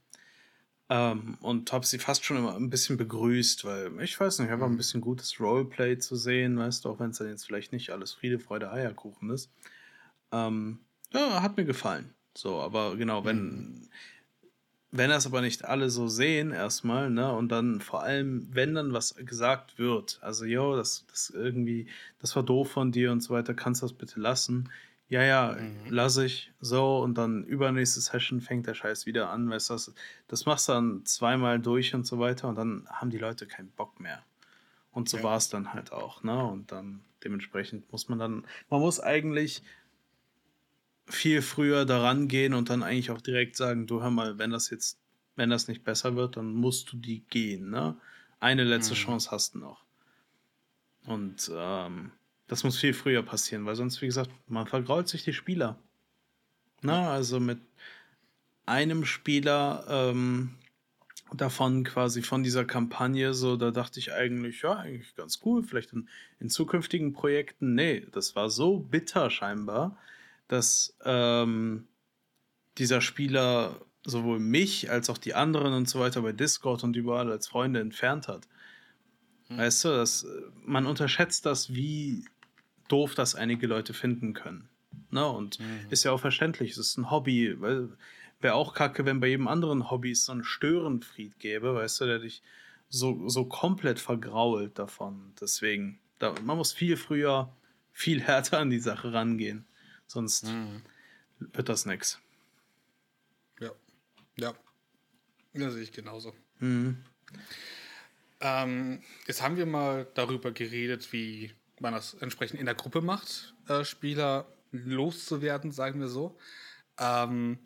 Ähm, und habe sie fast schon immer ein bisschen begrüßt, weil ich weiß nicht, einfach ein mhm. bisschen gutes Roleplay zu sehen, weißt du, auch wenn es dann jetzt vielleicht nicht alles Friede, Freude, Eierkuchen ist. Ähm, ja, hat mir gefallen. So, aber genau, wenn, mhm. Wenn das aber nicht alle so sehen, erstmal, ne, und dann vor allem, wenn dann was gesagt wird, also, yo, das, das irgendwie, das war doof von dir und so weiter, kannst du das bitte lassen ja, ja, mhm. lass ich so und dann übernächste Session fängt der Scheiß wieder an, weißt du, das, das machst du dann zweimal durch und so weiter und dann haben die Leute keinen Bock mehr. Und so ja. war es dann halt auch, ne? Und dann dementsprechend muss man dann, man muss eigentlich viel früher daran gehen und dann eigentlich auch direkt sagen, du hör mal, wenn das jetzt, wenn das nicht besser wird, dann musst du die gehen, ne? Eine letzte mhm. Chance hast du noch. Und ähm, das muss viel früher passieren, weil sonst, wie gesagt, man vergrault sich die Spieler. Na, also mit einem Spieler ähm, davon quasi von dieser Kampagne, so da dachte ich eigentlich, ja, eigentlich ganz cool, vielleicht in, in zukünftigen Projekten. Nee, das war so bitter scheinbar, dass ähm, dieser Spieler sowohl mich als auch die anderen und so weiter bei Discord und überall als Freunde entfernt hat. Hm. Weißt du, das, man unterschätzt das, wie doof das einige Leute finden können. Ne? Und mhm. ist ja auch verständlich, es ist ein Hobby, wäre auch kacke, wenn bei jedem anderen Hobby es so einen Störenfried gäbe, weißt du, der dich so, so komplett vergrault davon. Deswegen, da, man muss viel früher, viel härter an die Sache rangehen. Sonst mhm. wird das nix. Ja. Ja. Das sehe ich genauso. Mhm. Ähm, jetzt haben wir mal darüber geredet, wie man das entsprechend in der Gruppe macht, äh, Spieler loszuwerden, sagen wir so. Ähm,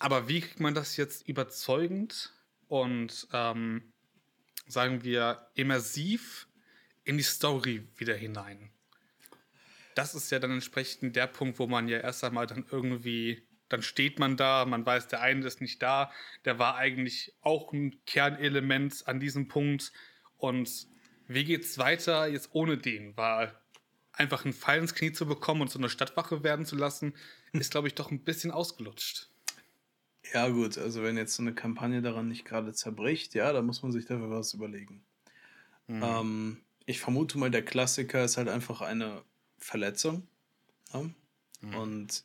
aber wie kriegt man das jetzt überzeugend und ähm, sagen wir immersiv in die Story wieder hinein? Das ist ja dann entsprechend der Punkt, wo man ja erst einmal dann irgendwie, dann steht man da, man weiß, der eine ist nicht da, der war eigentlich auch ein Kernelement an diesem Punkt und wie geht's weiter jetzt ohne den? Weil einfach einen Pfeil ins Knie zu bekommen und so eine Stadtwache werden zu lassen, ist, glaube ich, doch ein bisschen ausgelutscht. Ja, gut, also wenn jetzt so eine Kampagne daran nicht gerade zerbricht, ja, dann muss man sich dafür was überlegen. Mhm. Ähm, ich vermute mal, der Klassiker ist halt einfach eine Verletzung. Ja? Mhm. Und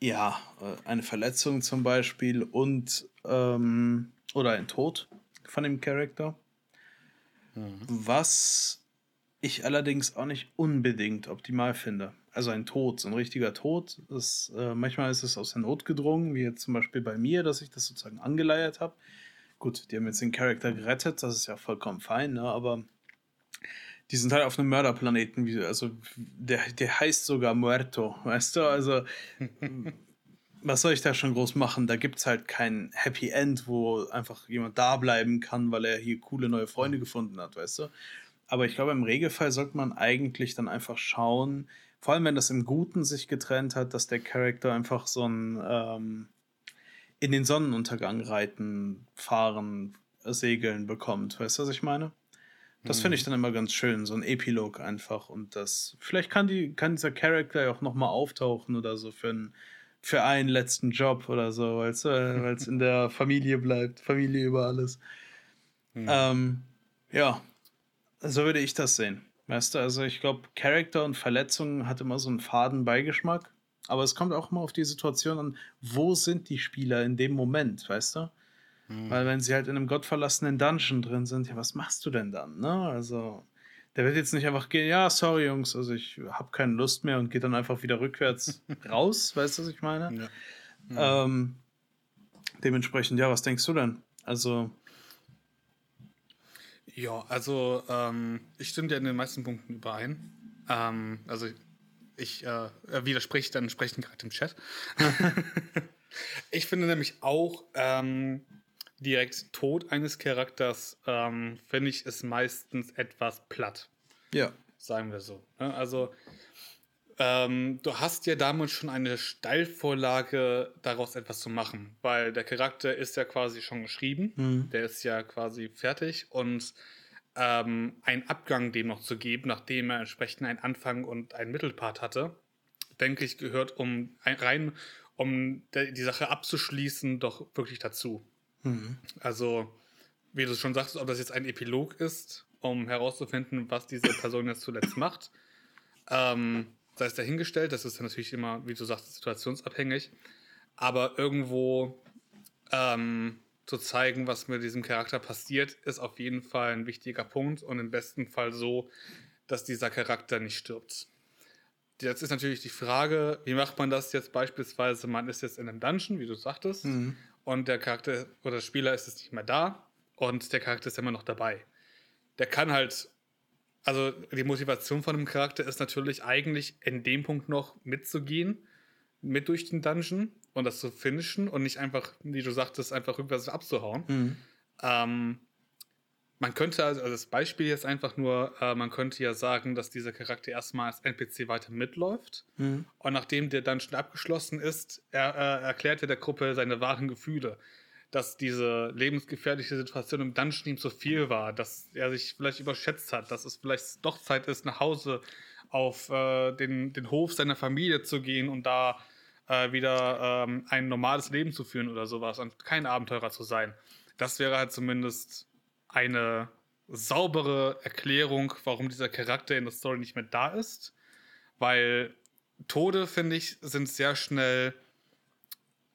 ja, äh, eine Verletzung zum Beispiel und ähm, oder ein Tod von dem Charakter. Mhm. Was ich allerdings auch nicht unbedingt optimal finde. Also ein Tod, so ein richtiger Tod, ist, äh, manchmal ist es aus der Not gedrungen, wie jetzt zum Beispiel bei mir, dass ich das sozusagen angeleiert habe. Gut, die haben jetzt den Charakter gerettet, das ist ja vollkommen fein, ne? aber die sind halt auf einem Mörderplaneten, wie, also der, der heißt sogar Muerto, weißt du? Also was soll ich da schon groß machen? Da gibt es halt kein Happy End, wo einfach jemand da bleiben kann, weil er hier coole neue Freunde gefunden hat, weißt du? Aber ich glaube, im Regelfall sollte man eigentlich dann einfach schauen, vor allem wenn das im Guten sich getrennt hat, dass der Charakter einfach so ein ähm, in den Sonnenuntergang reiten, fahren, segeln bekommt. Weißt du, was ich meine? Das finde ich dann immer ganz schön, so ein Epilog einfach. Und das, vielleicht kann, die, kann dieser Charakter ja auch nochmal auftauchen oder so für, ein, für einen letzten Job oder so, weil es in der Familie bleibt. Familie über alles. Mhm. Ähm, ja, so würde ich das sehen. Weißt du, also ich glaube, Charakter und Verletzungen hat immer so einen faden Beigeschmack. Aber es kommt auch immer auf die Situation an, wo sind die Spieler in dem Moment, weißt du? Mhm. Weil wenn sie halt in einem gottverlassenen Dungeon drin sind, ja, was machst du denn dann, ne? Also, der wird jetzt nicht einfach gehen, ja, sorry Jungs, also ich habe keine Lust mehr und geht dann einfach wieder rückwärts raus, weißt du, was ich meine? Ja. Ähm, dementsprechend, ja, was denkst du denn? Also. Ja, also ähm, ich stimme dir in den meisten Punkten überein. Ähm, also ich äh, widerspreche dann entsprechend gerade im Chat. ich finde nämlich auch ähm, direkt Tod eines Charakters, ähm, finde ich, ist meistens etwas platt. Ja. Sagen wir so. Ne? Also ähm, du hast ja damals schon eine Steilvorlage, daraus etwas zu machen, weil der Charakter ist ja quasi schon geschrieben, mhm. der ist ja quasi fertig und ähm, einen Abgang dem noch zu geben, nachdem er entsprechend einen Anfang und einen Mittelpart hatte, denke ich, gehört um rein, um die Sache abzuschließen, doch wirklich dazu. Mhm. Also, wie du schon sagst, ob das jetzt ein Epilog ist, um herauszufinden, was diese Person jetzt zuletzt macht. Ähm, sei es dahingestellt, das ist natürlich immer, wie du sagst, situationsabhängig. Aber irgendwo ähm, zu zeigen, was mit diesem Charakter passiert, ist auf jeden Fall ein wichtiger Punkt und im besten Fall so, dass dieser Charakter nicht stirbt. Jetzt ist natürlich die Frage, wie macht man das jetzt beispielsweise? Man ist jetzt in einem Dungeon, wie du sagtest, mhm. Und der Charakter oder der Spieler ist jetzt nicht mehr da und der Charakter ist immer noch dabei. Der kann halt also die Motivation von einem Charakter ist natürlich eigentlich in dem Punkt noch mitzugehen, mit durch den Dungeon und das zu finishen und nicht einfach, wie du sagtest, einfach rückwärts abzuhauen. Mhm. Ähm, man könnte, also das Beispiel jetzt einfach nur, äh, man könnte ja sagen, dass dieser Charakter erstmal als NPC weiter mitläuft mhm. und nachdem der Dungeon abgeschlossen ist, er, äh, erklärt er der Gruppe seine wahren Gefühle dass diese lebensgefährliche Situation im Dungeon ihm zu viel war, dass er sich vielleicht überschätzt hat, dass es vielleicht doch Zeit ist, nach Hause auf äh, den, den Hof seiner Familie zu gehen und da äh, wieder ähm, ein normales Leben zu führen oder sowas und kein Abenteurer zu sein. Das wäre halt zumindest eine saubere Erklärung, warum dieser Charakter in der Story nicht mehr da ist. Weil Tode, finde ich, sind sehr schnell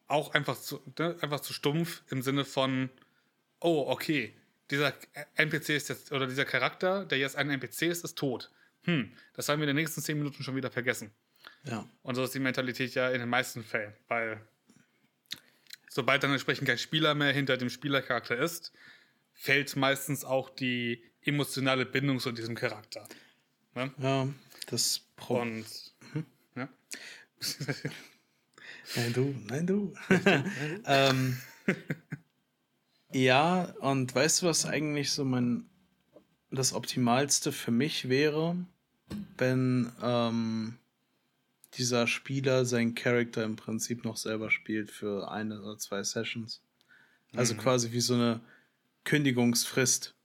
auch einfach zu, ne, einfach zu stumpf im Sinne von, oh, okay, dieser NPC ist jetzt, oder dieser Charakter, der jetzt ein NPC ist, ist tot. Hm, das haben wir in den nächsten zehn Minuten schon wieder vergessen. Ja. Und so ist die Mentalität ja in den meisten Fällen, weil sobald dann entsprechend kein Spieler mehr hinter dem Spielercharakter ist, fällt meistens auch die emotionale Bindung zu diesem Charakter. Ne? Ja, das Problem. Und, hm? ja. Nein, du, nein, du. ähm, ja, und weißt du, was eigentlich so mein das Optimalste für mich wäre, wenn ähm, dieser Spieler seinen Charakter im Prinzip noch selber spielt für eine oder zwei Sessions. Also mhm. quasi wie so eine Kündigungsfrist.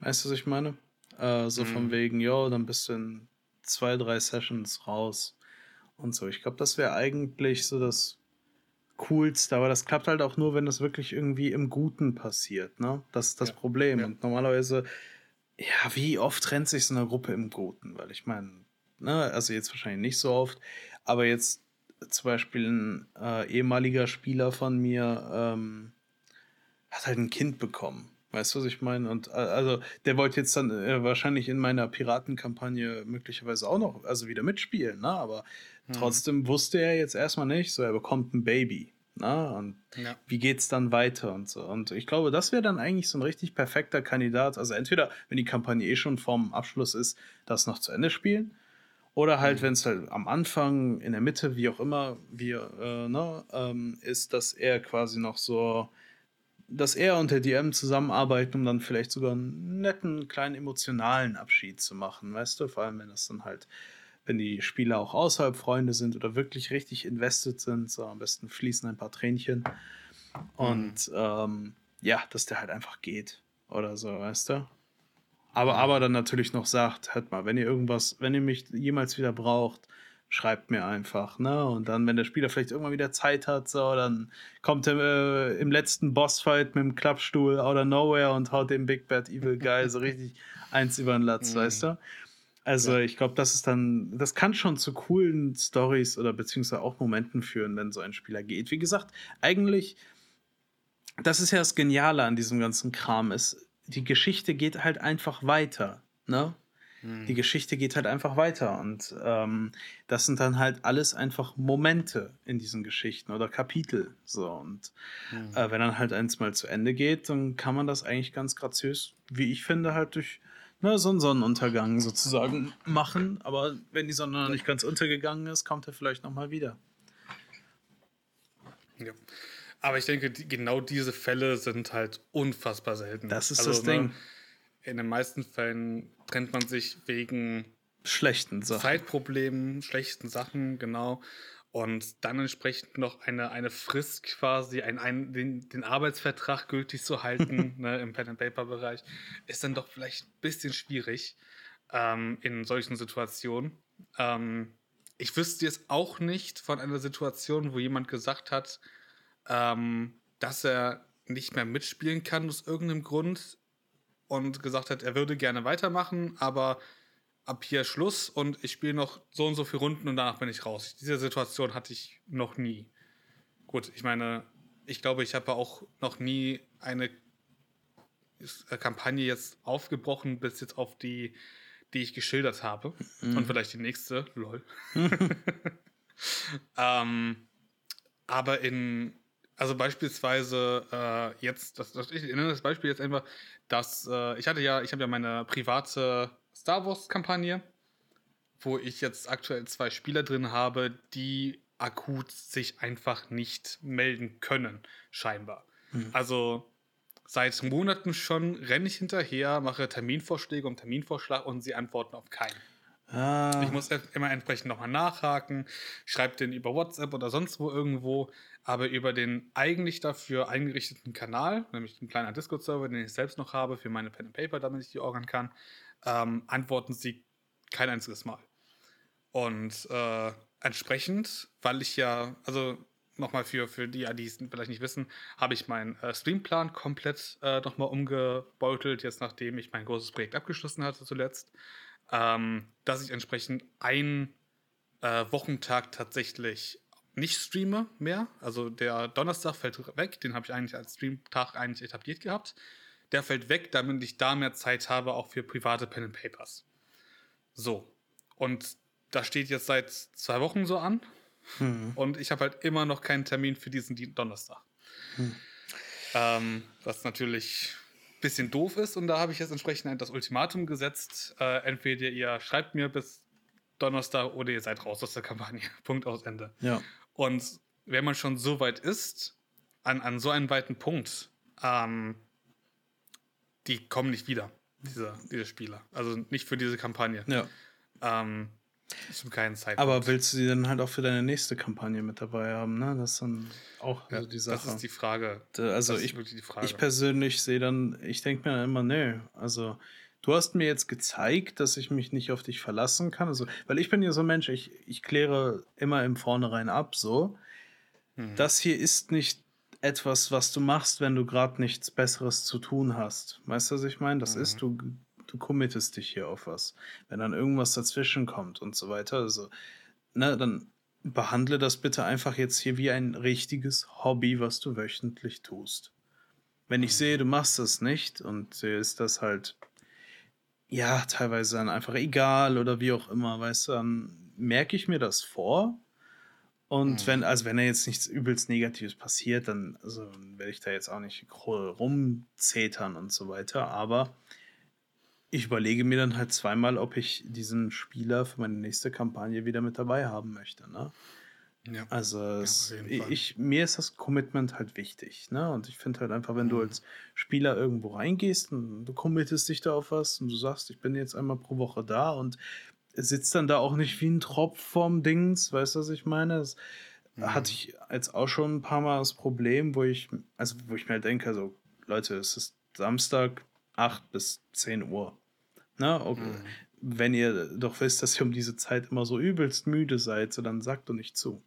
Weißt du, was ich meine? Äh, so mhm. von wegen, ja, dann bist du in zwei, drei Sessions raus und so. Ich glaube, das wäre eigentlich so das Coolste, aber das klappt halt auch nur, wenn das wirklich irgendwie im Guten passiert, ne? Das ist das ja. Problem. Ja. Und normalerweise, ja, wie oft trennt sich so eine Gruppe im Guten? Weil ich meine, ne, also jetzt wahrscheinlich nicht so oft, aber jetzt zum Beispiel ein äh, ehemaliger Spieler von mir ähm, hat halt ein Kind bekommen. Weißt du, was ich meine? Und also, der wollte jetzt dann äh, wahrscheinlich in meiner Piratenkampagne möglicherweise auch noch, also wieder mitspielen, ne? Aber Mhm. Trotzdem wusste er jetzt erstmal nicht, so er bekommt ein Baby. Na, und ja. wie geht's dann weiter und so. Und ich glaube, das wäre dann eigentlich so ein richtig perfekter Kandidat. Also entweder, wenn die Kampagne eh schon vorm Abschluss ist, das noch zu Ende spielen. Oder halt, mhm. wenn es halt am Anfang, in der Mitte, wie auch immer, wie, äh, ne, ähm, ist, dass er quasi noch so, dass er und der DM zusammenarbeiten, um dann vielleicht sogar einen netten, kleinen emotionalen Abschied zu machen, weißt du? Vor allem, wenn das dann halt wenn die Spieler auch außerhalb Freunde sind oder wirklich richtig invested sind, so am besten fließen ein paar Tränchen. Und mhm. ähm, ja, dass der halt einfach geht oder so, weißt du? Aber, aber dann natürlich noch sagt, hört mal, wenn ihr irgendwas, wenn ihr mich jemals wieder braucht, schreibt mir einfach, ne? Und dann, wenn der Spieler vielleicht irgendwann wieder Zeit hat, so, dann kommt er äh, im letzten Bossfight mit dem Klappstuhl out of nowhere und haut den Big Bad Evil Guy so richtig eins über den Latz, mhm. weißt du? Also ja. ich glaube, das ist dann, das kann schon zu coolen Stories oder beziehungsweise auch Momenten führen, wenn so ein Spieler geht. Wie gesagt, eigentlich, das ist ja das Geniale an diesem ganzen Kram, ist, die Geschichte geht halt einfach weiter, ne? Die Geschichte geht halt einfach weiter und ähm, das sind dann halt alles einfach Momente in diesen Geschichten oder Kapitel. So und mhm. äh, wenn dann halt eins mal zu Ende geht, dann kann man das eigentlich ganz graziös, wie ich finde, halt durch ne, so einen Sonnenuntergang sozusagen machen. Aber wenn die Sonne noch nicht ganz untergegangen ist, kommt er vielleicht nochmal wieder. Ja. Aber ich denke, die, genau diese Fälle sind halt unfassbar selten. Das ist also, das Ding. Ne, in den meisten Fällen trennt man sich wegen schlechten Sachen. Zeitproblemen, schlechten Sachen, genau. Und dann entsprechend noch eine, eine Frist quasi, ein, ein, den, den Arbeitsvertrag gültig zu halten ne, im Pen-and-Paper-Bereich, ist dann doch vielleicht ein bisschen schwierig ähm, in solchen Situationen. Ähm, ich wüsste jetzt auch nicht von einer Situation, wo jemand gesagt hat, ähm, dass er nicht mehr mitspielen kann aus irgendeinem Grund und gesagt hat, er würde gerne weitermachen, aber ab hier Schluss und ich spiele noch so und so viele Runden und danach bin ich raus. Diese Situation hatte ich noch nie. Gut, ich meine, ich glaube, ich habe auch noch nie eine äh, Kampagne jetzt aufgebrochen, bis jetzt auf die, die ich geschildert habe. Mhm. Und vielleicht die nächste, lol. ähm, aber in, also beispielsweise äh, jetzt, das, das, ich nenne das Beispiel jetzt einfach, dass äh, ich hatte ja, ich habe ja meine private Star Wars-Kampagne, wo ich jetzt aktuell zwei Spieler drin habe, die akut sich einfach nicht melden können, scheinbar. Mhm. Also seit Monaten schon renne ich hinterher, mache Terminvorschläge um Terminvorschlag und sie antworten auf keinen. Ah. Ich muss immer entsprechend nochmal nachhaken, schreibe den über WhatsApp oder sonst wo irgendwo, aber über den eigentlich dafür eingerichteten Kanal, nämlich einen kleinen Discord-Server, den ich selbst noch habe für meine Pen and Paper, damit ich die organ kann, ähm, antworten sie kein einziges Mal. Und äh, entsprechend, weil ich ja, also nochmal für, für die, die es vielleicht nicht wissen, habe ich meinen äh, Streamplan komplett äh, nochmal umgebeutelt, jetzt nachdem ich mein großes Projekt abgeschlossen hatte zuletzt, ähm, dass ich entsprechend einen äh, Wochentag tatsächlich nicht streame mehr. Also der Donnerstag fällt weg, den habe ich eigentlich als Streamtag eigentlich etabliert gehabt der fällt weg, damit ich da mehr Zeit habe, auch für private Pen and Papers. So. Und das steht jetzt seit zwei Wochen so an. Mhm. Und ich habe halt immer noch keinen Termin für diesen Donnerstag. Mhm. Ähm, was natürlich ein bisschen doof ist. Und da habe ich jetzt entsprechend das Ultimatum gesetzt. Äh, entweder ihr schreibt mir bis Donnerstag oder ihr seid raus aus der Kampagne. Punkt aus Ende. Ja. Und wenn man schon so weit ist, an, an so einem weiten Punkt, ähm, die kommen nicht wieder, diese, diese Spieler. Also nicht für diese Kampagne. Ja. Ähm, zum keinen Zeitpunkt. Aber willst du sie dann halt auch für deine nächste Kampagne mit dabei haben, ne? Das ist dann auch ja, so die Sache. Das ist die Frage. Also ich, ich persönlich sehe dann, ich denke mir dann immer, nö, also du hast mir jetzt gezeigt, dass ich mich nicht auf dich verlassen kann. Also, weil ich bin ja so ein Mensch, ich, ich kläre immer im Vornherein ab, so. Mhm. Das hier ist nicht etwas, was du machst, wenn du gerade nichts Besseres zu tun hast. Weißt du, was ich meine? Das mhm. ist, du, du committest dich hier auf was. Wenn dann irgendwas dazwischen kommt und so weiter, also, ne, dann behandle das bitte einfach jetzt hier wie ein richtiges Hobby, was du wöchentlich tust. Wenn ich mhm. sehe, du machst das nicht und dir ist das halt, ja, teilweise dann einfach egal oder wie auch immer, weißt du, dann merke ich mir das vor und mhm. wenn, also wenn da jetzt nichts übelst Negatives passiert, dann also werde ich da jetzt auch nicht rumzetern und so weiter. Aber ich überlege mir dann halt zweimal, ob ich diesen Spieler für meine nächste Kampagne wieder mit dabei haben möchte. Ne? Ja. Also es, ja, ich, mir ist das Commitment halt wichtig. Ne? Und ich finde halt einfach, wenn mhm. du als Spieler irgendwo reingehst und du committest dich da auf was und du sagst, ich bin jetzt einmal pro Woche da und sitzt dann da auch nicht wie ein Tropf vorm Dings, weißt du, was ich meine? Das mhm. hatte ich jetzt auch schon ein paar Mal das Problem, wo ich, also wo ich mir halt denke, so, Leute, es ist Samstag 8 bis 10 Uhr. Ne? Okay. Mhm. Wenn ihr doch wisst, dass ihr um diese Zeit immer so übelst müde seid, so dann sagt doch nicht zu.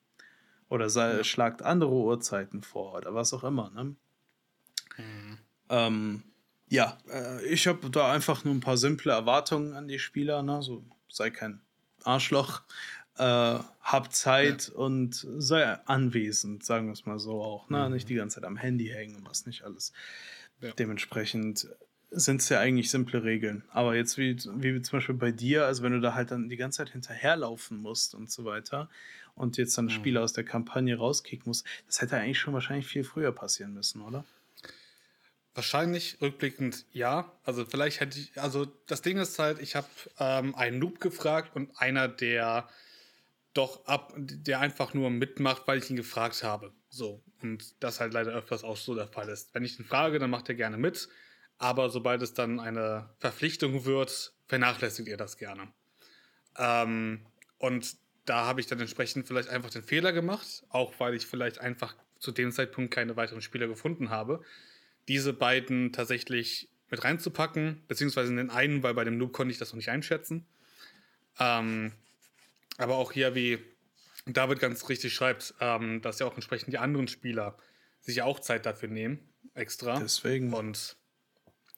Oder sei, ja. schlagt andere Uhrzeiten vor oder was auch immer. Ne? Mhm. Ähm, ja, äh, ich habe da einfach nur ein paar simple Erwartungen an die Spieler. Ne? So, sei kein Arschloch, äh, hab Zeit ja. und sei anwesend, sagen wir es mal so auch. Ne? Mhm. Nicht die ganze Zeit am Handy hängen und was nicht alles. Ja. Dementsprechend sind es ja eigentlich simple Regeln. Aber jetzt wie, wie zum Beispiel bei dir, also wenn du da halt dann die ganze Zeit hinterherlaufen musst und so weiter und jetzt dann mhm. Spieler aus der Kampagne rauskicken musst, das hätte eigentlich schon wahrscheinlich viel früher passieren müssen, oder? Wahrscheinlich rückblickend ja. Also vielleicht hätte ich, also das Ding ist halt, ich habe ähm, einen Noob gefragt und einer, der doch ab, der einfach nur mitmacht, weil ich ihn gefragt habe. So. Und das halt leider öfters auch so der Fall ist. Wenn ich ihn frage, dann macht er gerne mit. Aber sobald es dann eine Verpflichtung wird, vernachlässigt er das gerne. Ähm, und da habe ich dann entsprechend vielleicht einfach den Fehler gemacht, auch weil ich vielleicht einfach zu dem Zeitpunkt keine weiteren Spieler gefunden habe, diese beiden tatsächlich mit reinzupacken, beziehungsweise in den einen, weil bei dem Noob konnte ich das noch nicht einschätzen. Ähm, aber auch hier, wie David ganz richtig schreibt, ähm, dass ja auch entsprechend die anderen Spieler sich auch Zeit dafür nehmen, extra. Deswegen. Und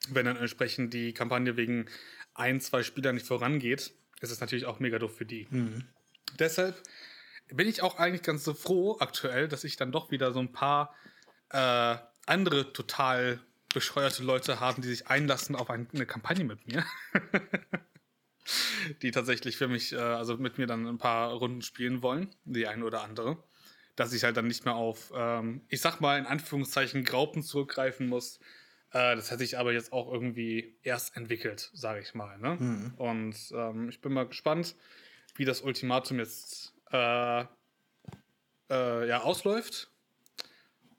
wenn dann entsprechend die Kampagne wegen ein, zwei Spielern nicht vorangeht, ist es natürlich auch mega doof für die. Mhm. Deshalb bin ich auch eigentlich ganz so froh aktuell, dass ich dann doch wieder so ein paar äh, andere total bescheuerte Leute habe, die sich einlassen auf eine Kampagne mit mir. die tatsächlich für mich, äh, also mit mir dann ein paar Runden spielen wollen, die eine oder andere. Dass ich halt dann nicht mehr auf, ähm, ich sag mal in Anführungszeichen, Graupen zurückgreifen muss. Äh, das hat sich aber jetzt auch irgendwie erst entwickelt, sage ich mal. Ne? Mhm. Und ähm, ich bin mal gespannt, wie das Ultimatum jetzt äh, äh ja, ausläuft.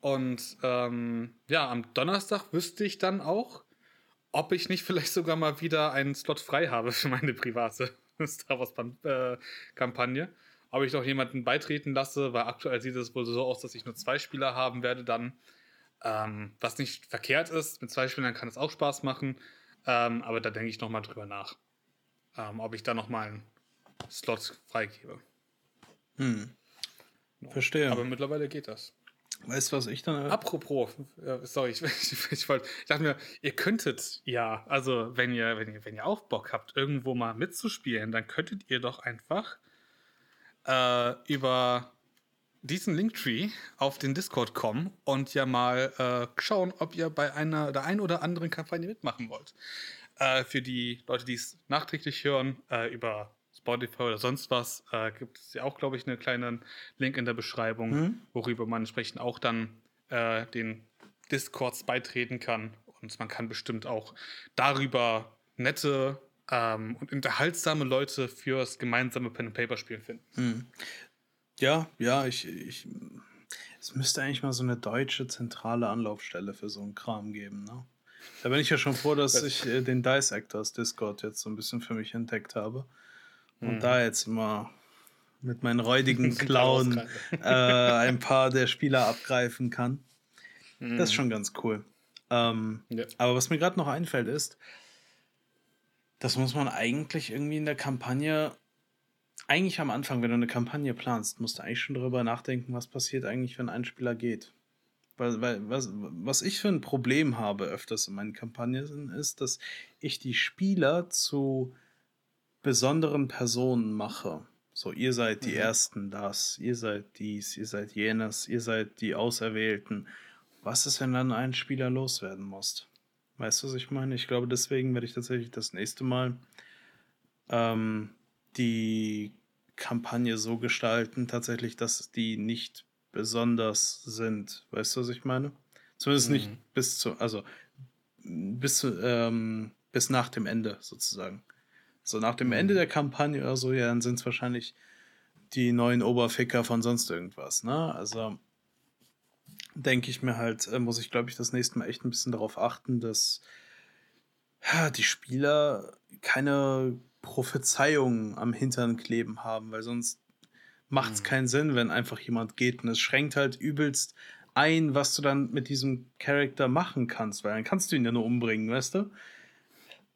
Und ähm, ja, am Donnerstag wüsste ich dann auch, ob ich nicht vielleicht sogar mal wieder einen Slot frei habe für meine private Star Wars-Kampagne. Äh, ob ich noch jemanden beitreten lasse, weil aktuell sieht es wohl so aus, dass ich nur zwei Spieler haben werde dann. Ähm, was nicht verkehrt ist, mit zwei Spielern kann es auch Spaß machen. Ähm, aber da denke ich nochmal drüber nach, ähm, ob ich da nochmal einen Slot freigebe. Hm. Verstehe. Aber mittlerweile geht das. Weißt du, was ich dann. Apropos, äh, sorry, ich, ich, ich, wollt, ich dachte mir, ihr könntet ja, also wenn ihr, wenn ihr, wenn ihr auch Bock habt, irgendwo mal mitzuspielen, dann könntet ihr doch einfach äh, über diesen Linktree auf den Discord kommen und ja mal äh, schauen, ob ihr bei einer der ein oder anderen Kampagne mitmachen wollt. Äh, für die Leute, die es nachträglich hören, äh, über Spotify oder sonst was, äh, gibt es ja auch, glaube ich, einen kleinen Link in der Beschreibung, mhm. worüber man entsprechend auch dann äh, den Discords beitreten kann. Und man kann bestimmt auch darüber nette ähm, und unterhaltsame Leute fürs gemeinsame Pen and Paper Spielen finden. Mhm. Ja, ja, ich, ich, es müsste eigentlich mal so eine deutsche zentrale Anlaufstelle für so einen Kram geben, ne? Da bin ich ja schon froh, dass ich äh, den Dice Actors Discord jetzt so ein bisschen für mich entdeckt habe. Und mhm. da jetzt immer mit meinen räudigen Klauen äh, ein paar der Spieler abgreifen kann. Mhm. Das ist schon ganz cool. Ähm, ja. Aber was mir gerade noch einfällt ist, das muss man eigentlich irgendwie in der Kampagne, eigentlich am Anfang, wenn du eine Kampagne planst, musst du eigentlich schon darüber nachdenken, was passiert eigentlich, wenn ein Spieler geht. Weil, weil was, was ich für ein Problem habe öfters in meinen Kampagnen ist, dass ich die Spieler zu besonderen Personen mache. So, ihr seid die mhm. Ersten, das, ihr seid dies, ihr seid jenes, ihr seid die Auserwählten. Was ist, wenn dann ein Spieler loswerden muss? Weißt du, was ich meine? Ich glaube, deswegen werde ich tatsächlich das nächste Mal ähm, die Kampagne so gestalten, tatsächlich, dass die nicht besonders sind. Weißt du, was ich meine? Zumindest mhm. nicht bis zu, also bis, zu, ähm, bis nach dem Ende sozusagen. So nach dem Ende mhm. der Kampagne oder so, ja, dann sind es wahrscheinlich die neuen Oberficker von sonst irgendwas, ne? Also denke ich mir halt, äh, muss ich glaube ich das nächste Mal echt ein bisschen darauf achten, dass ja, die Spieler keine Prophezeiungen am Hintern kleben haben, weil sonst macht es mhm. keinen Sinn, wenn einfach jemand geht und es schränkt halt übelst ein, was du dann mit diesem Charakter machen kannst, weil dann kannst du ihn ja nur umbringen, weißt du?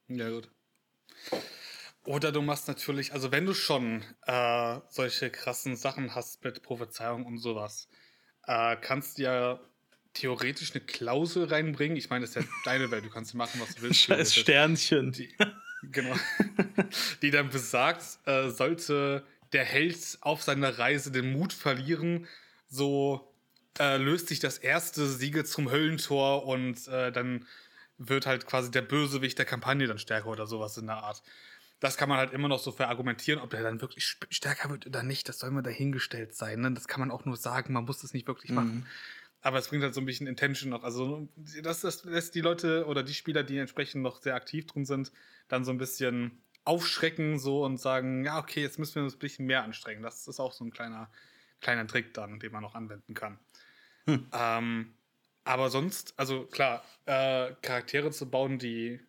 Ja, gut. Oder du machst natürlich, also wenn du schon äh, solche krassen Sachen hast mit Prophezeiung und sowas, äh, kannst du ja theoretisch eine Klausel reinbringen. Ich meine, das ist ja deine Welt, du kannst machen, was du willst. Scheiß Sternchen. Die, genau. die dann besagt, äh, sollte der Held auf seiner Reise den Mut verlieren, so äh, löst sich das erste Siegel zum Höllentor und äh, dann wird halt quasi der Bösewicht der Kampagne dann stärker oder sowas in der Art. Das kann man halt immer noch so verargumentieren, ob der dann wirklich stärker wird oder nicht. Das soll immer dahingestellt sein. Ne? Das kann man auch nur sagen, man muss das nicht wirklich machen. Mhm. Aber es bringt halt so ein bisschen Intention noch. Also, das, das lässt die Leute oder die Spieler, die entsprechend noch sehr aktiv drin sind, dann so ein bisschen aufschrecken so und sagen, ja, okay, jetzt müssen wir uns ein bisschen mehr anstrengen. Das ist auch so ein kleiner, kleiner Trick dann, den man noch anwenden kann. Hm. Ähm, aber sonst, also klar, äh, Charaktere zu bauen, die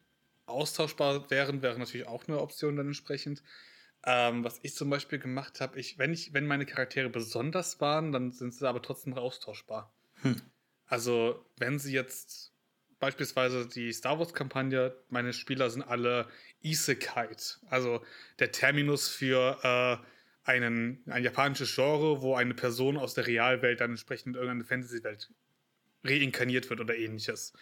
austauschbar wären, wäre natürlich auch eine Option dann entsprechend. Ähm, was ich zum Beispiel gemacht habe, ich, wenn ich, wenn meine Charaktere besonders waren, dann sind sie aber trotzdem austauschbar. Hm. Also, wenn sie jetzt beispielsweise die Star Wars-Kampagne, meine Spieler sind alle Isekai, also der Terminus für äh, einen, ein japanisches Genre, wo eine Person aus der Realwelt dann entsprechend in irgendeine Fantasy-Welt reinkarniert wird oder ähnliches.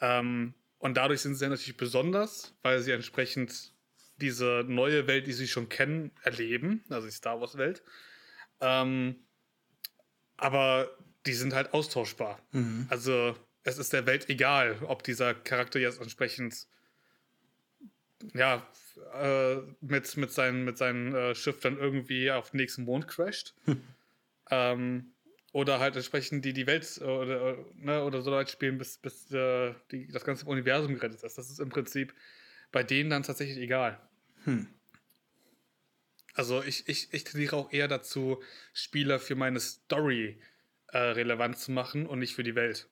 Ähm, und dadurch sind sie natürlich besonders, weil sie entsprechend diese neue Welt, die sie schon kennen, erleben, also die Star Wars-Welt. Ähm, aber die sind halt austauschbar. Mhm. Also es ist der Welt egal, ob dieser Charakter jetzt entsprechend ja, äh, mit, mit seinem mit seinem äh, Schiff dann irgendwie auf den nächsten Mond crasht. ähm, oder halt entsprechend die, die Welt oder, ne, oder so weit spielen, bis, bis äh, die, das ganze Universum gerettet ist. Das ist im Prinzip bei denen dann tatsächlich egal. Hm. Also ich, ich, ich tendiere auch eher dazu, Spieler für meine Story äh, relevant zu machen und nicht für die Welt.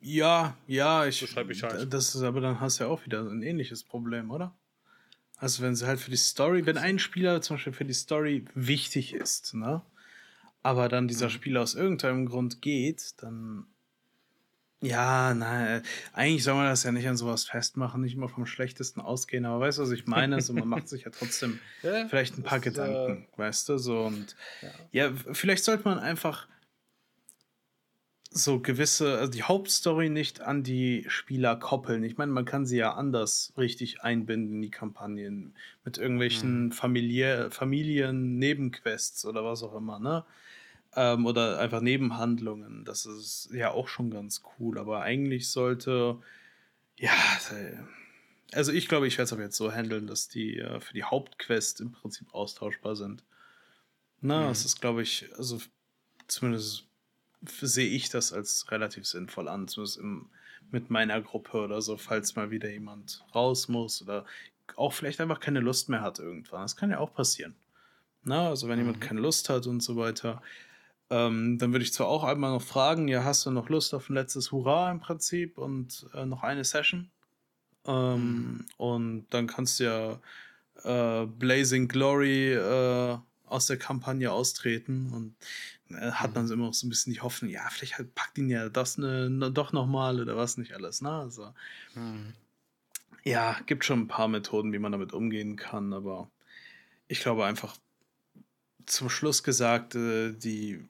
Ja, ja, ich, so schreibe ich halt. Das ist aber dann hast du ja auch wieder ein ähnliches Problem, oder? Also wenn sie halt für die Story, wenn ein Spieler zum Beispiel für die Story wichtig ist, ne? Aber dann dieser mhm. Spieler aus irgendeinem Grund geht, dann. Ja, nein, eigentlich soll man das ja nicht an sowas festmachen, nicht immer vom Schlechtesten ausgehen, aber weißt du, was ich meine? Also man macht sich ja trotzdem ja, vielleicht ein paar Gedanken, äh, weißt du, so und ja. ja, vielleicht sollte man einfach so gewisse, also die Hauptstory nicht an die Spieler koppeln. Ich meine, man kann sie ja anders richtig einbinden in die Kampagnen mit irgendwelchen mhm. Familie, Familien, Nebenquests oder was auch immer, ne? Ähm, oder einfach Nebenhandlungen. Das ist ja auch schon ganz cool. Aber eigentlich sollte, ja, also ich glaube, ich werde es aber jetzt so handeln, dass die äh, für die Hauptquest im Prinzip austauschbar sind. Na, mhm. das ist, glaube ich, also zumindest sehe ich das als relativ sinnvoll an, zumindest im, mit meiner Gruppe oder so, falls mal wieder jemand raus muss oder auch vielleicht einfach keine Lust mehr hat irgendwann. Das kann ja auch passieren. Na, also wenn mhm. jemand keine Lust hat und so weiter, ähm, dann würde ich zwar auch einmal noch fragen, ja, hast du noch Lust auf ein letztes Hurra im Prinzip und äh, noch eine Session? Ähm, mhm. Und dann kannst du ja äh, Blazing Glory äh, aus der Kampagne austreten und äh, hat man mhm. immer noch so ein bisschen die Hoffnung, ja, vielleicht halt packt ihn ja das ne, ne, doch nochmal oder was nicht alles, ne? Also, mhm. ja, gibt schon ein paar Methoden, wie man damit umgehen kann, aber ich glaube einfach zum Schluss gesagt, äh, die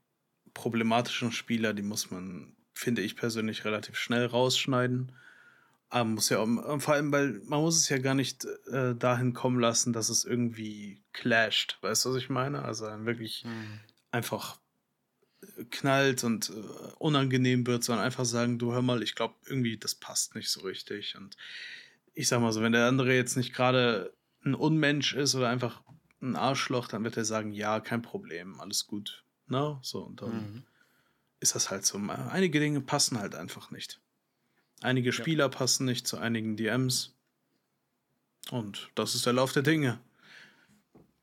problematischen Spieler, die muss man, finde ich persönlich, relativ schnell rausschneiden. Aber muss ja auch, vor allem, weil man muss es ja gar nicht äh, dahin kommen lassen, dass es irgendwie clasht. Weißt du, was ich meine? Also wirklich mhm. einfach äh, knallt und äh, unangenehm wird, sondern einfach sagen, du hör mal, ich glaube irgendwie, das passt nicht so richtig. Und ich sag mal so, wenn der andere jetzt nicht gerade ein Unmensch ist oder einfach ein Arschloch, dann wird er sagen, ja, kein Problem, alles gut. Ne? So, und dann mhm. ist das halt so. Einige Dinge passen halt einfach nicht. Einige Spieler ja. passen nicht zu einigen DMs. Und das ist der Lauf der Dinge.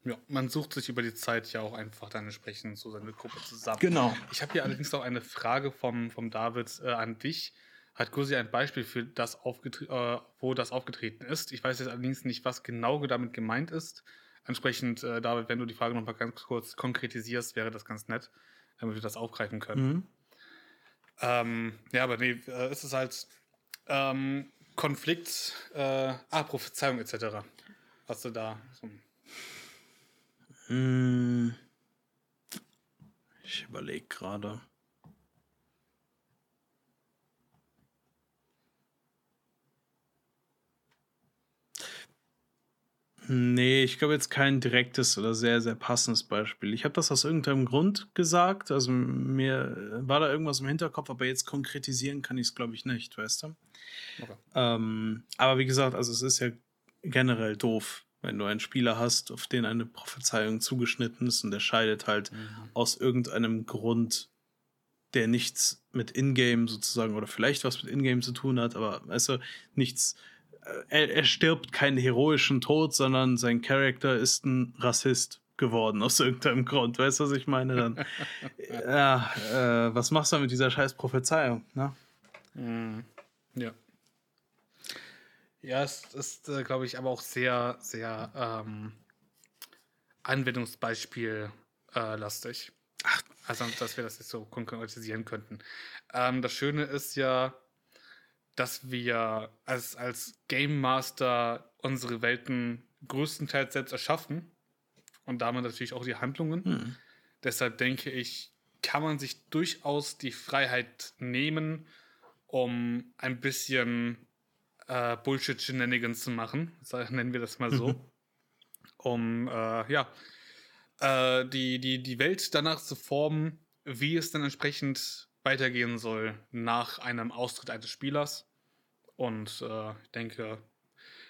Ja, man sucht sich über die Zeit ja auch einfach dann entsprechend so seine Gruppe zusammen. Genau. Ich habe hier allerdings noch eine Frage vom, vom David äh, an dich. Hat Gursi ein Beispiel für das, äh, wo das aufgetreten ist? Ich weiß jetzt allerdings nicht, was genau damit gemeint ist. Entsprechend, äh, David, wenn du die Frage noch mal ganz kurz konkretisierst, wäre das ganz nett, damit wir das aufgreifen können. Mhm. Ähm, ja, aber nee, äh, ist halt ähm, Konflikt, äh, ah, Prophezeiung etc. Hast du da so hm. Ich überlege gerade. Nee, ich glaube jetzt kein direktes oder sehr, sehr passendes Beispiel. Ich habe das aus irgendeinem Grund gesagt. Also mir war da irgendwas im Hinterkopf, aber jetzt konkretisieren kann ich es, glaube ich, nicht, weißt du? Okay. Ähm, aber wie gesagt, also es ist ja generell doof, wenn du einen Spieler hast, auf den eine Prophezeiung zugeschnitten ist und der scheidet halt mhm. aus irgendeinem Grund, der nichts mit Ingame sozusagen oder vielleicht was mit Ingame zu tun hat, aber weißt du, nichts er, er stirbt keinen heroischen Tod, sondern sein Charakter ist ein Rassist geworden aus irgendeinem Grund. Weißt du, was ich meine? Dann, ja, äh, was machst du mit dieser scheiß Prophezeiung? Ne? Mm, ja. Ja, es ist, äh, glaube ich, aber auch sehr, sehr ähm, Anwendungsbeispiel äh. Also, dass wir das jetzt so konkretisieren könnten. Ähm, das Schöne ist ja, dass wir als, als Game Master unsere Welten größtenteils selbst erschaffen und damit natürlich auch die Handlungen. Hm. Deshalb denke ich, kann man sich durchaus die Freiheit nehmen, um ein bisschen äh, Bullshit-Shenanigans zu machen, nennen wir das mal so, mhm. um äh, ja, äh, die, die, die Welt danach zu formen, wie es dann entsprechend weitergehen soll nach einem Austritt eines Spielers. Und äh, ich denke,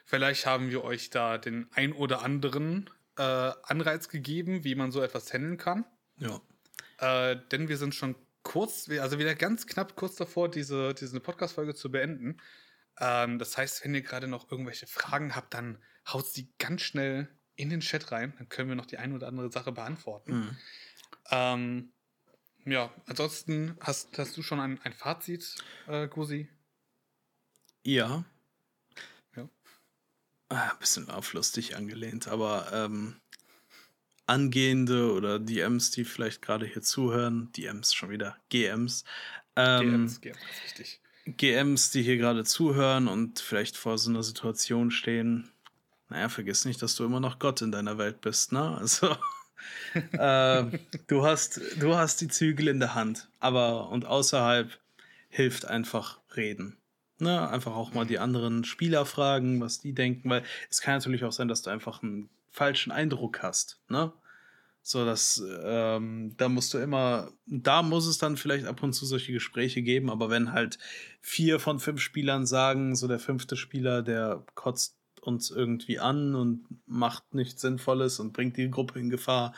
vielleicht haben wir euch da den ein oder anderen äh, Anreiz gegeben, wie man so etwas handeln kann. Ja. Äh, denn wir sind schon kurz, also wieder ganz knapp kurz davor, diese, diese Podcast-Folge zu beenden. Ähm, das heißt, wenn ihr gerade noch irgendwelche Fragen habt, dann haut sie ganz schnell in den Chat rein. Dann können wir noch die eine oder andere Sache beantworten. Mhm. Ähm, ja, ansonsten hast, hast du schon ein, ein Fazit, äh, Gusi? Ja. Ja. Ah, bisschen auf lustig angelehnt, aber ähm, angehende oder DMs, die vielleicht gerade hier zuhören, DMs schon wieder, GMs. Ähm, GMs, GMs, richtig. GMs, die hier gerade zuhören und vielleicht vor so einer Situation stehen, naja, vergiss nicht, dass du immer noch Gott in deiner Welt bist, ne? Also, äh, du, hast, du hast die Zügel in der Hand, aber und außerhalb hilft einfach reden. Ne, einfach auch mal die anderen Spieler fragen, was die denken, weil es kann natürlich auch sein, dass du einfach einen falschen Eindruck hast. Ne? So, dass ähm, da musst du immer, da muss es dann vielleicht ab und zu solche Gespräche geben, aber wenn halt vier von fünf Spielern sagen, so der fünfte Spieler, der kotzt uns irgendwie an und macht nichts Sinnvolles und bringt die Gruppe in Gefahr,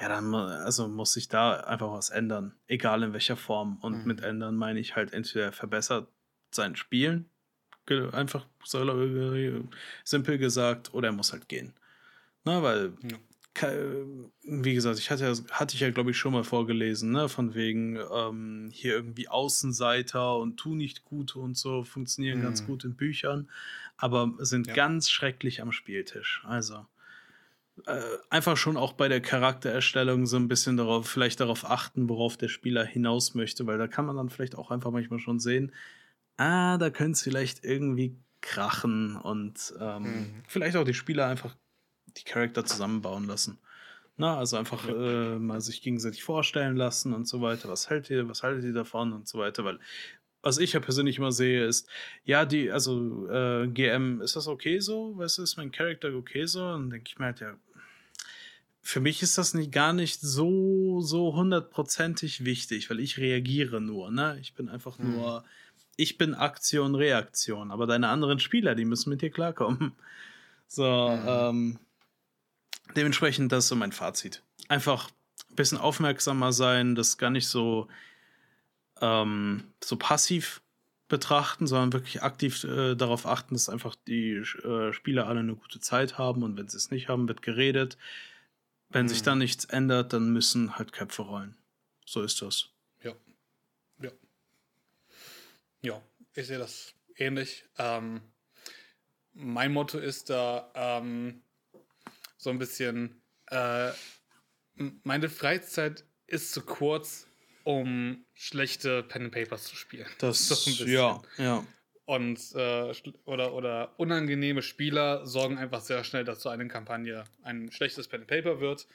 ja, dann also muss sich da einfach was ändern, egal in welcher Form. Und mhm. mit ändern meine ich halt entweder verbessert sein Spielen, einfach simpel gesagt, oder er muss halt gehen. Na, weil, ja. Wie gesagt, ich hatte, hatte ich ja, glaube ich, schon mal vorgelesen, ne, von wegen ähm, hier irgendwie Außenseiter und tu nicht Gute und so funktionieren mhm. ganz gut in Büchern, aber sind ja. ganz schrecklich am Spieltisch. Also, äh, einfach schon auch bei der Charaktererstellung so ein bisschen darauf, vielleicht darauf achten, worauf der Spieler hinaus möchte, weil da kann man dann vielleicht auch einfach manchmal schon sehen, ah, da könnte es vielleicht irgendwie krachen und ähm, mhm. vielleicht auch die Spieler einfach die Charakter zusammenbauen lassen. Na, also einfach äh, mal sich gegenseitig vorstellen lassen und so weiter. Was hält ihr, was haltet ihr davon und so weiter, weil was ich ja persönlich immer sehe, ist, ja, die, also äh, GM, ist das okay so? Weißt du, ist mein Charakter okay so? Und denke ich mir halt, ja, für mich ist das nicht gar nicht so, so hundertprozentig wichtig, weil ich reagiere nur, ne? Ich bin einfach mhm. nur ich bin Aktion, Reaktion, aber deine anderen Spieler, die müssen mit dir klarkommen. So, mhm. ähm, dementsprechend, das ist so mein Fazit. Einfach ein bisschen aufmerksamer sein, das gar nicht so, ähm, so passiv betrachten, sondern wirklich aktiv äh, darauf achten, dass einfach die äh, Spieler alle eine gute Zeit haben und wenn sie es nicht haben, wird geredet. Wenn mhm. sich dann nichts ändert, dann müssen halt Köpfe rollen. So ist das. Ja, ich sehe das ähnlich. Ähm, mein Motto ist da ähm, so ein bisschen, äh, meine Freizeit ist zu kurz, um schlechte Pen and Papers zu spielen. Das, so ja, ja. Und äh, oder, oder unangenehme Spieler sorgen einfach sehr schnell, dass so eine Kampagne ein schlechtes Pen and Paper wird.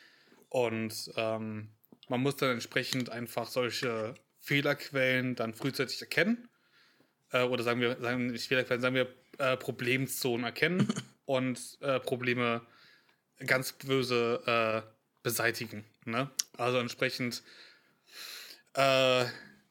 Und ähm, man muss dann entsprechend einfach solche Fehlerquellen dann frühzeitig erkennen. Äh, oder sagen wir, sagen nicht Fehlerquellen, sagen wir äh, Problemzonen erkennen und äh, Probleme ganz böse äh, beseitigen. Ne? Also entsprechend äh,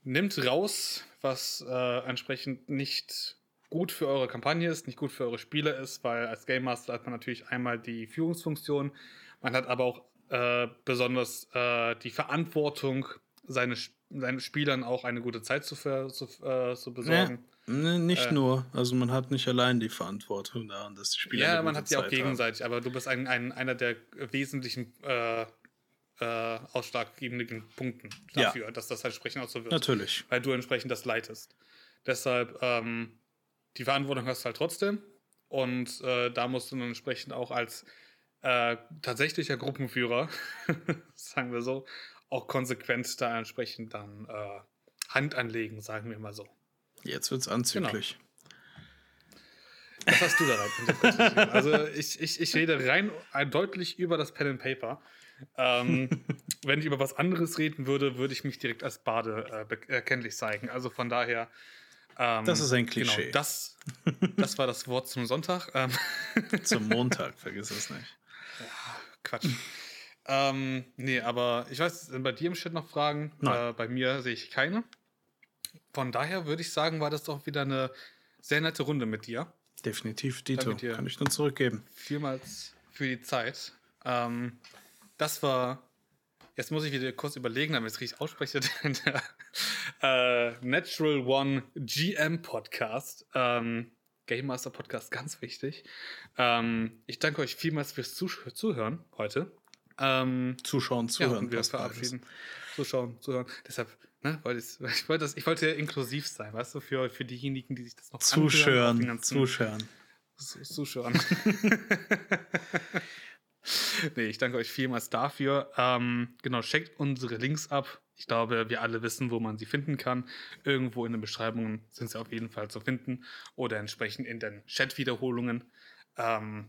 nimmt raus, was äh, entsprechend nicht gut für eure Kampagne ist, nicht gut für eure Spiele ist, weil als Game Master hat man natürlich einmal die Führungsfunktion, man hat aber auch äh, besonders äh, die Verantwortung, seine, seinen Spielern auch eine gute Zeit zu, zu, äh, zu besorgen. Ja, nicht äh. nur, also man hat nicht allein die Verantwortung daran, dass die Spieler. Ja, man hat sie auch gegenseitig, haben. aber du bist ein, ein, einer der wesentlichen äh, äh, ausschlaggebenden Punkten dafür, ja. dass das halt entsprechend auch so wird. Natürlich. Weil du entsprechend das leitest. Deshalb, ähm, die Verantwortung hast du halt trotzdem. Und äh, da musst du dann entsprechend auch als äh, tatsächlicher Gruppenführer, sagen wir so, auch konsequent da entsprechend dann äh, Hand anlegen, sagen wir mal so. Jetzt wird es anzüglich. Genau. Was hast du da rein? also ich, ich, ich rede rein deutlich über das Pen and Paper. Ähm, wenn ich über was anderes reden würde, würde ich mich direkt als Bade äh, erkenntlich zeigen. Also von daher. Ähm, das ist ein genau, Klischee. Genau, das, das war das Wort zum Sonntag. Ähm, zum Montag, vergiss es nicht. Ja, Quatsch. ähm, nee, aber ich weiß, sind bei dir im Chat noch Fragen? Äh, bei mir sehe ich keine. Von daher würde ich sagen, war das doch wieder eine sehr nette Runde mit dir. Definitiv, Dito. Kann ich nur zurückgeben. Vielmals für die Zeit. Ähm, das war. Jetzt muss ich wieder kurz überlegen, damit ich es richtig ausspreche. der äh, Natural One GM Podcast. Ähm, Game Master Podcast, ganz wichtig. Ähm, ich danke euch vielmals fürs Zuh Zuhören heute. Ähm, Zuschauen, zuhören. Ja, und wir verabschieden. Zuschauen, zuhören. Deshalb, ne, wollte ich, ich, wollte das, ich wollte inklusiv sein, weißt du, für, für diejenigen, die sich das noch Zuschören, Zuschören. Zuschören. nee, ich danke euch vielmals dafür. Ähm, genau, checkt unsere Links ab. Ich glaube, wir alle wissen, wo man sie finden kann. Irgendwo in den Beschreibungen sind sie auf jeden Fall zu finden oder entsprechend in den Chat-Wiederholungen. Ähm,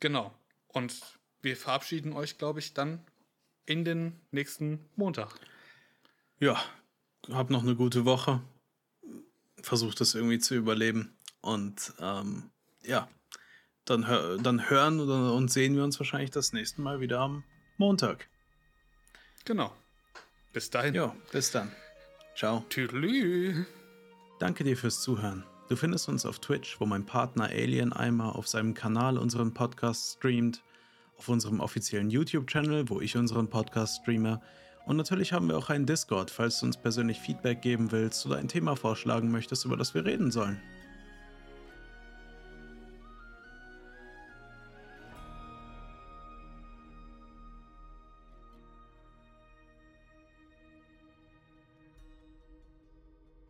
genau. Und wir verabschieden euch, glaube ich, dann in den nächsten Montag. Ja, hab noch eine gute Woche. Versucht das irgendwie zu überleben. Und ähm, ja, dann, hör, dann hören und sehen wir uns wahrscheinlich das nächste Mal wieder am Montag. Genau. Bis dahin. Ja, bis dann. Ciao. Tüdelü. Danke dir fürs Zuhören. Du findest uns auf Twitch, wo mein Partner Alien Eimer auf seinem Kanal unseren Podcast streamt, auf unserem offiziellen YouTube-Channel, wo ich unseren Podcast streame. Und natürlich haben wir auch einen Discord, falls du uns persönlich Feedback geben willst oder ein Thema vorschlagen möchtest, über das wir reden sollen.